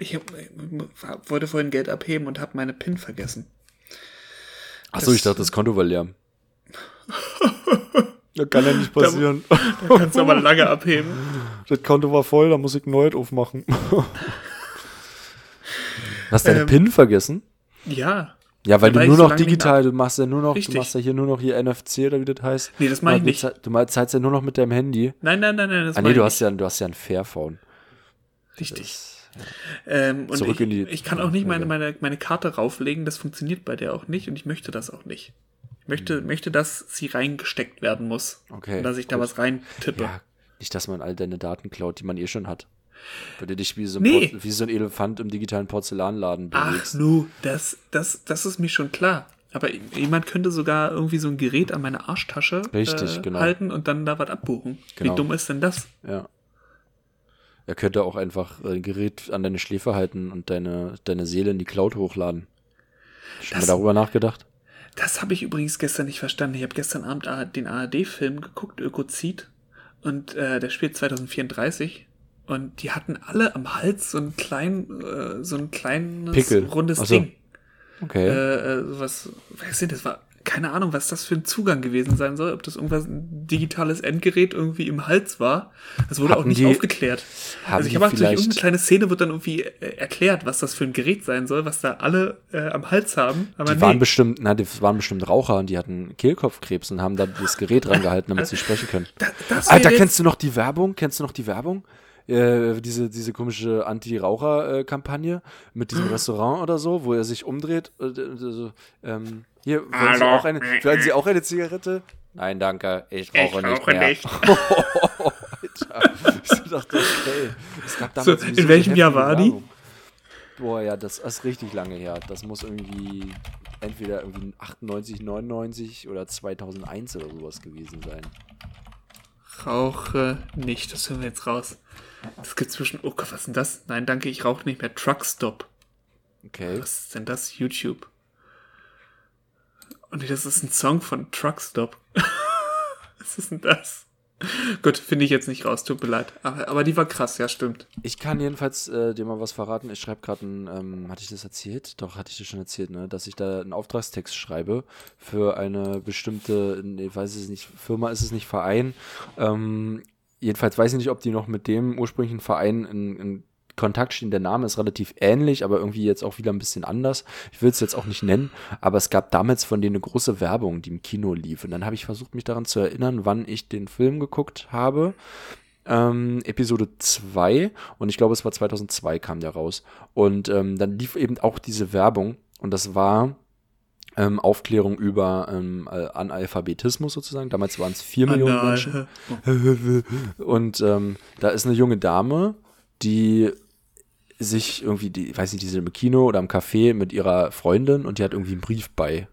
Ich hab, wollte vorhin Geld abheben und habe meine PIN vergessen. Achso, Das- ich dachte, das Konto war leer. [laughs] das kann ja nicht passieren. [laughs] Da kannst du aber lange abheben. Das Konto war voll, da muss ich neues aufmachen. [laughs] Hast du deine Ähm, PIN vergessen? Ja. Ja, weil du nur noch nicht digital, du machst ja nur noch, Richtig. du machst ja hier nur noch hier NFC oder wie das heißt. Nee, das mach ich Du nicht. Du zahlst ja nur noch mit deinem Handy. Nein, nein, nein, nein. Das Ah nee, du nicht. hast ja, du hast ja ein Fairphone. Richtig. Ähm, und Zurück ich, in die- ich kann auch nicht meine, Ja. meine, meine Karte rauflegen, das funktioniert bei der auch nicht und ich möchte das auch nicht. Möchte, möchte dass sie reingesteckt werden muss. Okay, Und dass ich da gut. was rein tippe. Ja, nicht, dass man all deine Daten klaut, die man eh schon hat. Würde dich wie so ein, Nee. Por- wie so ein Elefant im digitalen Porzellanladen Ach, bewegst. nu, das, das, das ist mir schon klar. Aber jemand könnte sogar irgendwie so ein Gerät an meine Arschtasche Richtig, äh, genau. halten und dann da was abbuchen. Genau. Wie dumm ist denn das? Ja. Er könnte auch einfach ein Gerät an deine Schläfe halten und deine, deine Seele in die Cloud hochladen. Schon mal Das- darüber nachgedacht? Das habe ich übrigens gestern nicht verstanden. Ich habe gestern Abend den ARD-Film geguckt, Ökozid. Und äh, der spielt 2034. Und die hatten alle am Hals so einen kleinen, äh, so ein kleines Pickel. rundes so. Ding. Okay. Äh, äh, was, weiß nicht, das war, keine Ahnung, was das für ein Zugang gewesen sein soll. Ob das irgendwas ein digitales Endgerät irgendwie im Hals war. Das wurde Hatten auch nicht die- aufgeklärt. haben also ich habe auch vielleicht- irgendeine kleine Szene wird dann irgendwie äh, erklärt, was das für ein Gerät sein soll, was da alle äh, am Hals haben. Aber die waren nee. bestimmt, na, die waren bestimmt Raucher und die hatten Kehlkopfkrebs und haben da das Gerät rangehalten, damit sie sprechen können. Da- das Alter, jetzt- kennst du noch die Werbung? Kennst du noch die Werbung? äh, diese, diese komische Anti-Raucher-Kampagne mit diesem Restaurant oder so, wo er sich umdreht. Äh, so, ähm, hier, wollen Sie, auch eine, wollen Sie auch eine Zigarette? Nein, danke, ich rauche, Ich nicht rauche mehr. nicht. [laughs] Alter. Ich dachte, okay. Es gab So, damals in welchem Jahr war die? Werbung. Boah, ja, das ist richtig lange her. Das muss irgendwie entweder irgendwie 98, 99 oder 2001 oder sowas gewesen sein. Rauche nicht, das hören wir jetzt raus. Das gibt zwischen. Oh Gott, was ist denn das? Nein, danke, ich rauche nicht mehr. Truckstop. Okay. Was ist denn das? YouTube. Und das ist ein Song von Truckstop. [laughs] was ist denn das? Gut, finde ich jetzt nicht raus, tut mir leid. Aber, aber die war krass, ja, stimmt. Ich kann jedenfalls äh, dir mal was verraten. Ich schreibe gerade ein, ähm, hatte ich das erzählt? Doch, hatte ich dir schon erzählt, ne? Dass ich da einen Auftragstext schreibe für eine bestimmte, nee, weiß ich nicht, Firma ist es nicht, Verein. Ähm, jedenfalls weiß ich nicht, ob die noch mit dem ursprünglichen Verein in, in Kontakt stehen. Der Name ist relativ ähnlich, aber irgendwie jetzt auch wieder ein bisschen anders. Ich will es jetzt auch nicht nennen, aber es gab damals von denen eine große Werbung, die im Kino lief. Und dann habe ich versucht, mich daran zu erinnern, wann ich den Film geguckt habe. Ähm, Episode 2 und ich glaube, es war 2002 kam der raus. Und ähm, dann lief eben auch diese Werbung und das war ähm, Aufklärung über ähm, äh, Analphabetismus sozusagen. Damals waren es 4 Millionen Menschen. [laughs] Und ähm, da ist eine junge Dame, die sich irgendwie, die, weiß nicht, die sind im Kino oder im Café mit ihrer Freundin und die hat irgendwie einen Brief bei.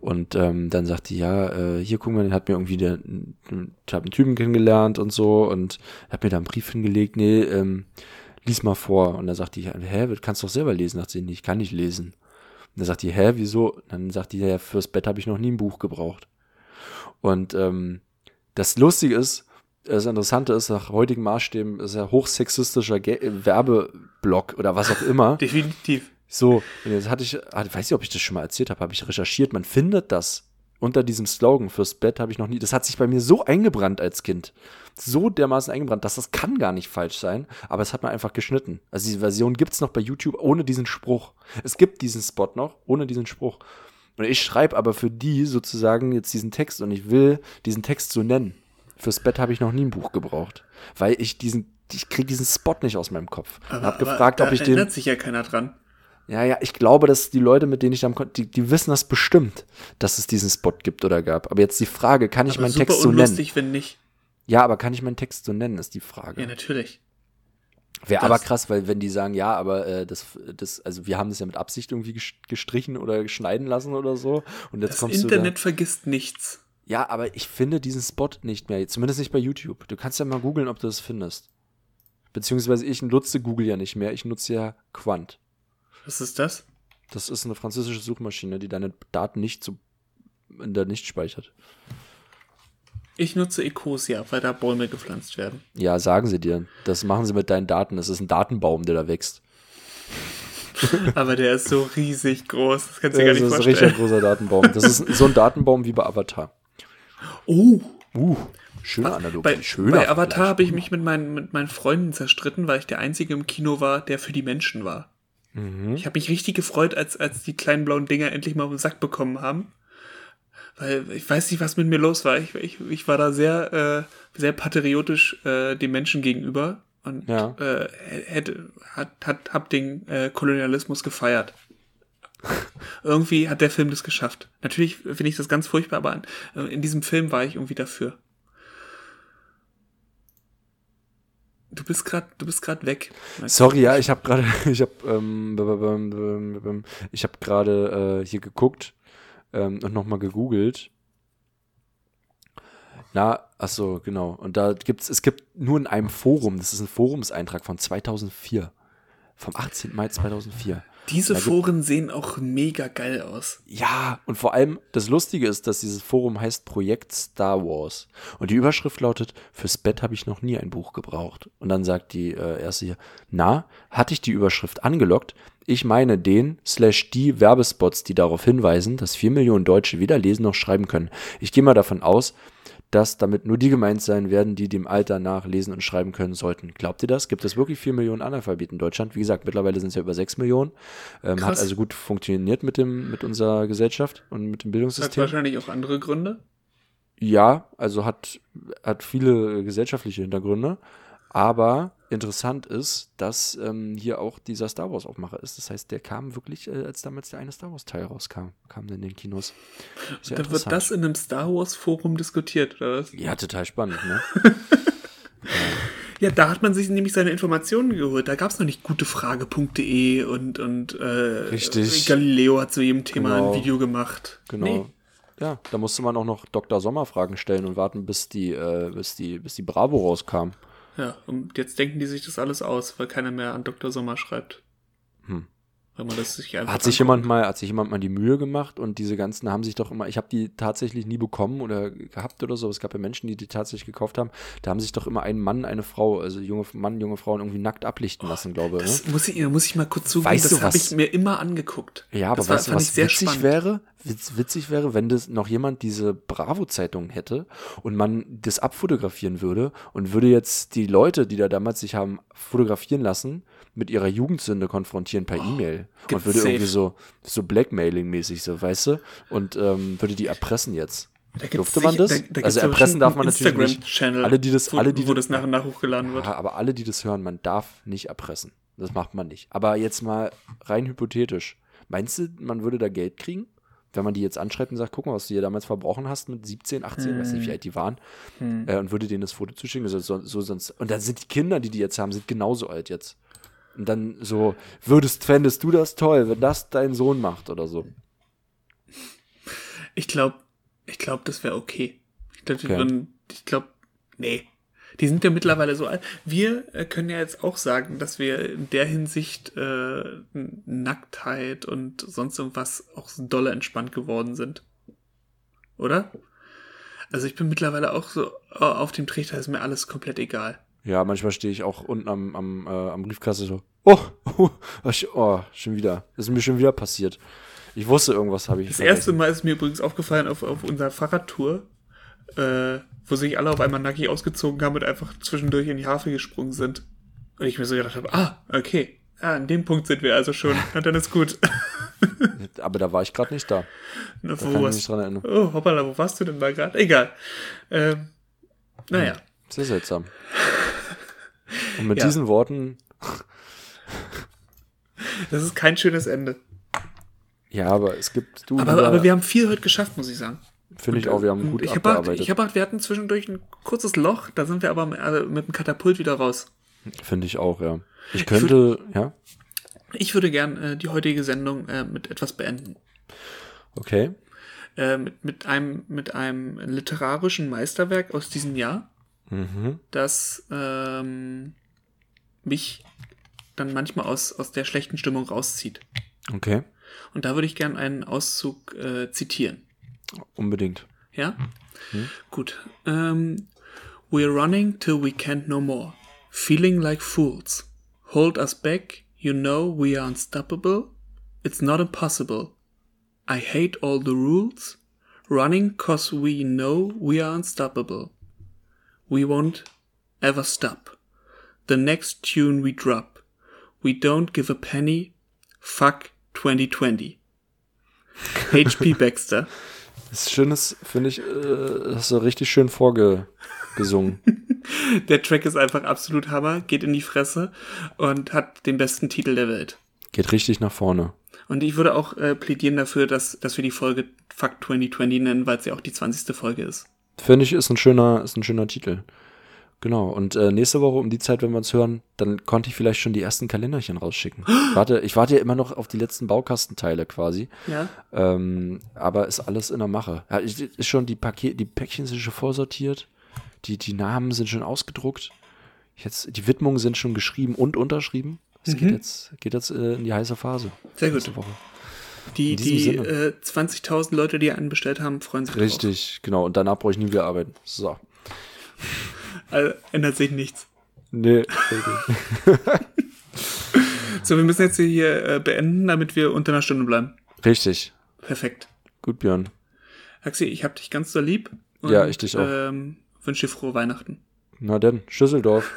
Und ähm, dann sagt die, ja, äh, hier guck mal, den hat mir irgendwie, der, ich habe einen Typen kennengelernt und so und hat mir da einen Brief hingelegt, nee, ähm, lies mal vor. Und dann sagt die, hä, kannst doch selber lesen. Sagt sie, nee, ich kann nicht lesen. Und dann sagt die, hä, wieso? Dann sagt die, ja, fürs Bett habe ich noch nie ein Buch gebraucht. Und ähm, das Lustige ist, das Interessante ist, nach heutigen Maßstäben ist ja hochsexistischer Ge äh, Werbeblock oder was auch immer. [laughs] Definitiv. So, und jetzt hatte ich, ich weiß nicht, ob ich das schon mal erzählt habe, habe ich recherchiert. Man findet das unter diesem Slogan fürs Bett habe ich noch nie. Das hat sich bei mir so eingebrannt als Kind. So dermaßen eingebrannt, dass das kann gar nicht falsch sein, aber es hat man einfach geschnitten. Also diese Version gibt es noch bei YouTube ohne diesen Spruch. Es gibt diesen Spot noch ohne diesen Spruch. Und ich schreibe aber für die sozusagen jetzt diesen Text und ich will diesen Text so nennen. Fürs Bett habe ich noch nie ein Buch gebraucht, weil ich diesen, ich kriege diesen Spot nicht aus meinem Kopf. und habe gefragt, da ob ich den. erinnert sich ja keiner dran. Ja, ja, ich glaube, dass die Leute, mit denen ich da am die, die wissen das bestimmt, dass es diesen Spot gibt oder gab. Aber jetzt die Frage, kann ich Aber meinen super Text so nennen? unlustig, wenn nicht. Ja, aber kann ich meinen Text so nennen, ist die Frage. Ja, natürlich. Wäre aber krass, weil wenn die sagen, ja, aber äh, das, das, also wir haben das ja mit Absicht irgendwie ges- gestrichen oder schneiden lassen oder so. Und jetzt Das kommst Internet vergisst nichts. Ja, aber ich finde diesen Spot nicht mehr, zumindest nicht bei YouTube. Du kannst ja mal googeln, ob du das findest. Beziehungsweise ich nutze Google ja nicht mehr, ich nutze ja Quant. Was ist das? Das ist eine französische Suchmaschine, die deine Daten nicht so in der nicht speichert. Ich nutze Ecosia, weil da Bäume gepflanzt werden. Ja, sagen sie dir. Das machen sie mit deinen Daten. Das ist ein Datenbaum, der da wächst. [laughs] Aber der ist so riesig groß, das kannst du dir Das gar nicht ist ein richtig vorstellen. großer Datenbaum. Das ist so ein Datenbaum wie bei Avatar. Oh, Uh, schöne Analogie. bei, Schöner bei Avatar habe ich mich mit meinen, mit meinen Freunden zerstritten, weil ich der Einzige im Kino war, der für die Menschen war. Mhm. Ich habe mich richtig gefreut, als, als die kleinen blauen Dinger endlich mal auf den Sack bekommen haben. Weil ich weiß nicht, was mit mir los war. Ich, ich, ich war da sehr, äh, sehr patriotisch äh, den Menschen gegenüber und Ja. äh, hätte, hat, hat, hab den äh, Kolonialismus gefeiert. [laughs] irgendwie hat der Film das geschafft. Natürlich finde ich das ganz furchtbar, aber äh, in diesem Film war ich irgendwie dafür. Du bist gerade, du bist gerade weg. Sorry, ja, ich habe gerade, [laughs] ich habe, ähm, ich habe gerade äh, hier geguckt ähm, und nochmal gegoogelt. Na, ach so, genau. Und da gibt's, es gibt nur in einem Forum, das ist ein Forumseintrag von 2004, vom 18. Mai 2004. Diese Foren sehen auch mega geil aus. Ja, und vor allem das Lustige ist, dass dieses Forum heißt Projekt Star Wars. Und die Überschrift lautet, fürs Bett habe ich noch nie ein Buch gebraucht. Und dann sagt die äh, erste hier, na, hatte ich die Überschrift angelockt? Ich meine den slash die Werbespots, die darauf hinweisen, dass vier Millionen Deutsche weder lesen noch schreiben können. Ich gehe mal davon aus, dass damit nur die gemeint sein werden, die dem Alter nach lesen und schreiben können sollten. Glaubt ihr das? Gibt es wirklich vier Millionen Analphabeten in Deutschland? Wie gesagt, mittlerweile sind es ja über sechs Millionen. Ähm, hat also gut funktioniert mit, dem, mit unserer Gesellschaft und mit dem Hat Bildungssystem. wahrscheinlich auch andere Gründe. Ja, also hat, hat viele gesellschaftliche Hintergründe. Aber interessant ist, dass ähm, hier auch dieser Star Wars Aufmacher ist. Das heißt, der kam wirklich, äh, als damals der eine Star Wars Teil rauskam, kam in den Kinos. Ja da wird das in einem Star Wars Forum diskutiert, oder was? Ja, total spannend, ne? ja. [laughs] Ja, da hat man sich nämlich seine Informationen geholt. Da gab es noch nicht gutefrage.de und, und äh, Richtig. Galileo hat zu jedem Thema Genau. ein Video gemacht. Genau. Nee. Ja, da musste man auch noch Dr. Sommer Fragen stellen und warten, bis die, äh, bis die, bis die Bravo rauskam. Ja, und jetzt denken die sich das alles aus, weil keiner mehr an Dr. Sommer schreibt. Hm. Weil man das sich einfach Hat sich anguckt. jemand mal, hat sich jemand mal die Mühe gemacht und diese ganzen haben sich doch immer, ich habe die tatsächlich nie bekommen oder gehabt oder so. Es gab ja Menschen, die die tatsächlich gekauft haben. Da haben sich doch immer ein Mann, eine Frau, also junge Mann, junge Frauen irgendwie nackt ablichten lassen, glaube ich. Ne? Das muss ich, muss ich mal kurz zugeben, Weißt du das habe was? ich mir immer angeguckt. Ja, aber das war- weißt du, was witzig spannend. wäre? Witz, witzig wäre, wenn das noch jemand diese Bravo-Zeitung hätte und man das abfotografieren würde und würde jetzt die Leute, die da damals sich haben fotografieren lassen, mit ihrer Jugendsünde konfrontieren per E-Mail und würde safe. irgendwie so, so Blackmailing-mäßig, so, weißt du? Und ähm, würde die erpressen jetzt. Da Durfte man das? da- da also erpressen darf man natürlich nicht. Alle, die das, wo, alle, die wo das nach und nach hochgeladen wird. ja, aber alle, die das hören, man darf nicht erpressen. Das macht man nicht. Aber jetzt mal rein hypothetisch. Meinst du, man würde da Geld kriegen? Wenn man die jetzt anschreibt und sagt, guck mal, was du hier damals verbrochen hast mit 17, 18, weiß nicht, wie alt die waren, äh, und würde denen das Foto zuschicken, so, so, so sonst. Und dann sind die Kinder, die die jetzt haben, sind genauso alt jetzt. Und dann so, würdest, fändest du das toll, wenn das dein Sohn macht oder so? Ich glaube, ich glaube, das wäre okay. Ich glaube, Okay. ich glaube, nee. Die sind ja mittlerweile so alt. Wir äh, können ja jetzt auch sagen, dass wir in der Hinsicht äh, Nacktheit und sonst irgendwas auch so dolle entspannt geworden sind. Oder? Also ich bin mittlerweile auch so äh, auf dem Trichter, ist mir alles komplett egal. Ja, manchmal stehe ich auch unten am, am, äh, am Briefkasten so, oh, [laughs] oh, oh, schon wieder. Das ist mir schon wieder passiert. Ich wusste, irgendwas habe ich Das erste Mal ist mir übrigens aufgefallen auf, auf unserer Fahrradtour, äh, wo sich alle auf einmal nackig ausgezogen haben und einfach zwischendurch in die Havel gesprungen sind. Und ich mir so gedacht habe, ah, okay, ah, an dem Punkt sind wir also schon. Na, dann ist gut. [laughs] Aber da war ich gerade nicht da. Na, Da wo kann ich mich warst dran erinnern. Oh, hoppala, wo warst du denn da gerade? Egal. Ähm, naja. Sehr seltsam. [laughs] Und mit Ja. diesen Worten, [laughs] Das ist kein schönes Ende. ja, aber es gibt du, Aber, aber wir haben viel heute geschafft, muss ich sagen. finde ich auch, wir haben Und gut ich habe abgearbeitet. ich hab auch, wir hatten zwischendurch ein kurzes Loch, da sind wir aber mit, also mit dem Katapult wieder raus. Finde ich auch, ja. Ich könnte, ja, Ich würde gern äh, die heutige Sendung äh, mit etwas beenden. okay. Äh, mit, mit, einem, mit einem literarischen Meisterwerk aus diesem Jahr, Mhm. das ähm, mich dann manchmal aus, aus der schlechten Stimmung rauszieht. Okay, Und da würde ich gern einen Auszug äh, zitieren. unbedingt. Ja? Gut. Ähm, We're running till we can't no more. Feeling like fools. Hold us back. You know we are unstoppable. It's not impossible. I hate all the rules. Running cause we know we are unstoppable. We won't ever stop. The next tune we drop. We don't give a penny. Fuck 2020. [laughs] H.P. Baxter. Das Schönes, finde ich, äh, hast du richtig schön vorgesungen. [laughs] Der Track ist einfach absolut Hammer, geht in die Fresse und hat den besten Titel der Welt. Geht richtig nach vorne. Und ich würde auch äh, plädieren dafür, dass, dass wir die Folge Fuck 2020 nennen, weil es ja auch die 20. Folge ist. Finde ich, ist ein schöner, ist ein schöner Titel. Genau. Und äh, nächste Woche um die Zeit, wenn wir uns hören, dann konnte ich vielleicht schon die ersten Kalenderchen rausschicken. [gasps] warte, ich warte ja immer noch auf die letzten Baukastenteile quasi. Ja. Ähm, aber ist alles in der Mache. Ja, ist schon die Paket, die Päckchen sind schon vorsortiert. Die, die Namen sind schon ausgedruckt. Jetzt, die Widmungen sind schon geschrieben und unterschrieben. Es geht jetzt, geht jetzt äh, in die heiße Phase. Mhm. Sehr gut. Nächste Woche. Die, die äh, 20.000 Leute, die einen bestellt haben, freuen sich Richtig, genau. Und danach brauche ich nie wieder arbeiten. So. drauf. [laughs] Also, ändert sich nichts. Nee. [laughs] So, wir müssen jetzt hier äh, beenden, damit wir unter einer Stunde bleiben. Richtig. Perfekt. Gut, Björn. Axi, ich hab dich ganz so lieb. Ja, ich dich auch. Ähm, wünsche dir frohe Weihnachten. Na denn, Schüsseldorf.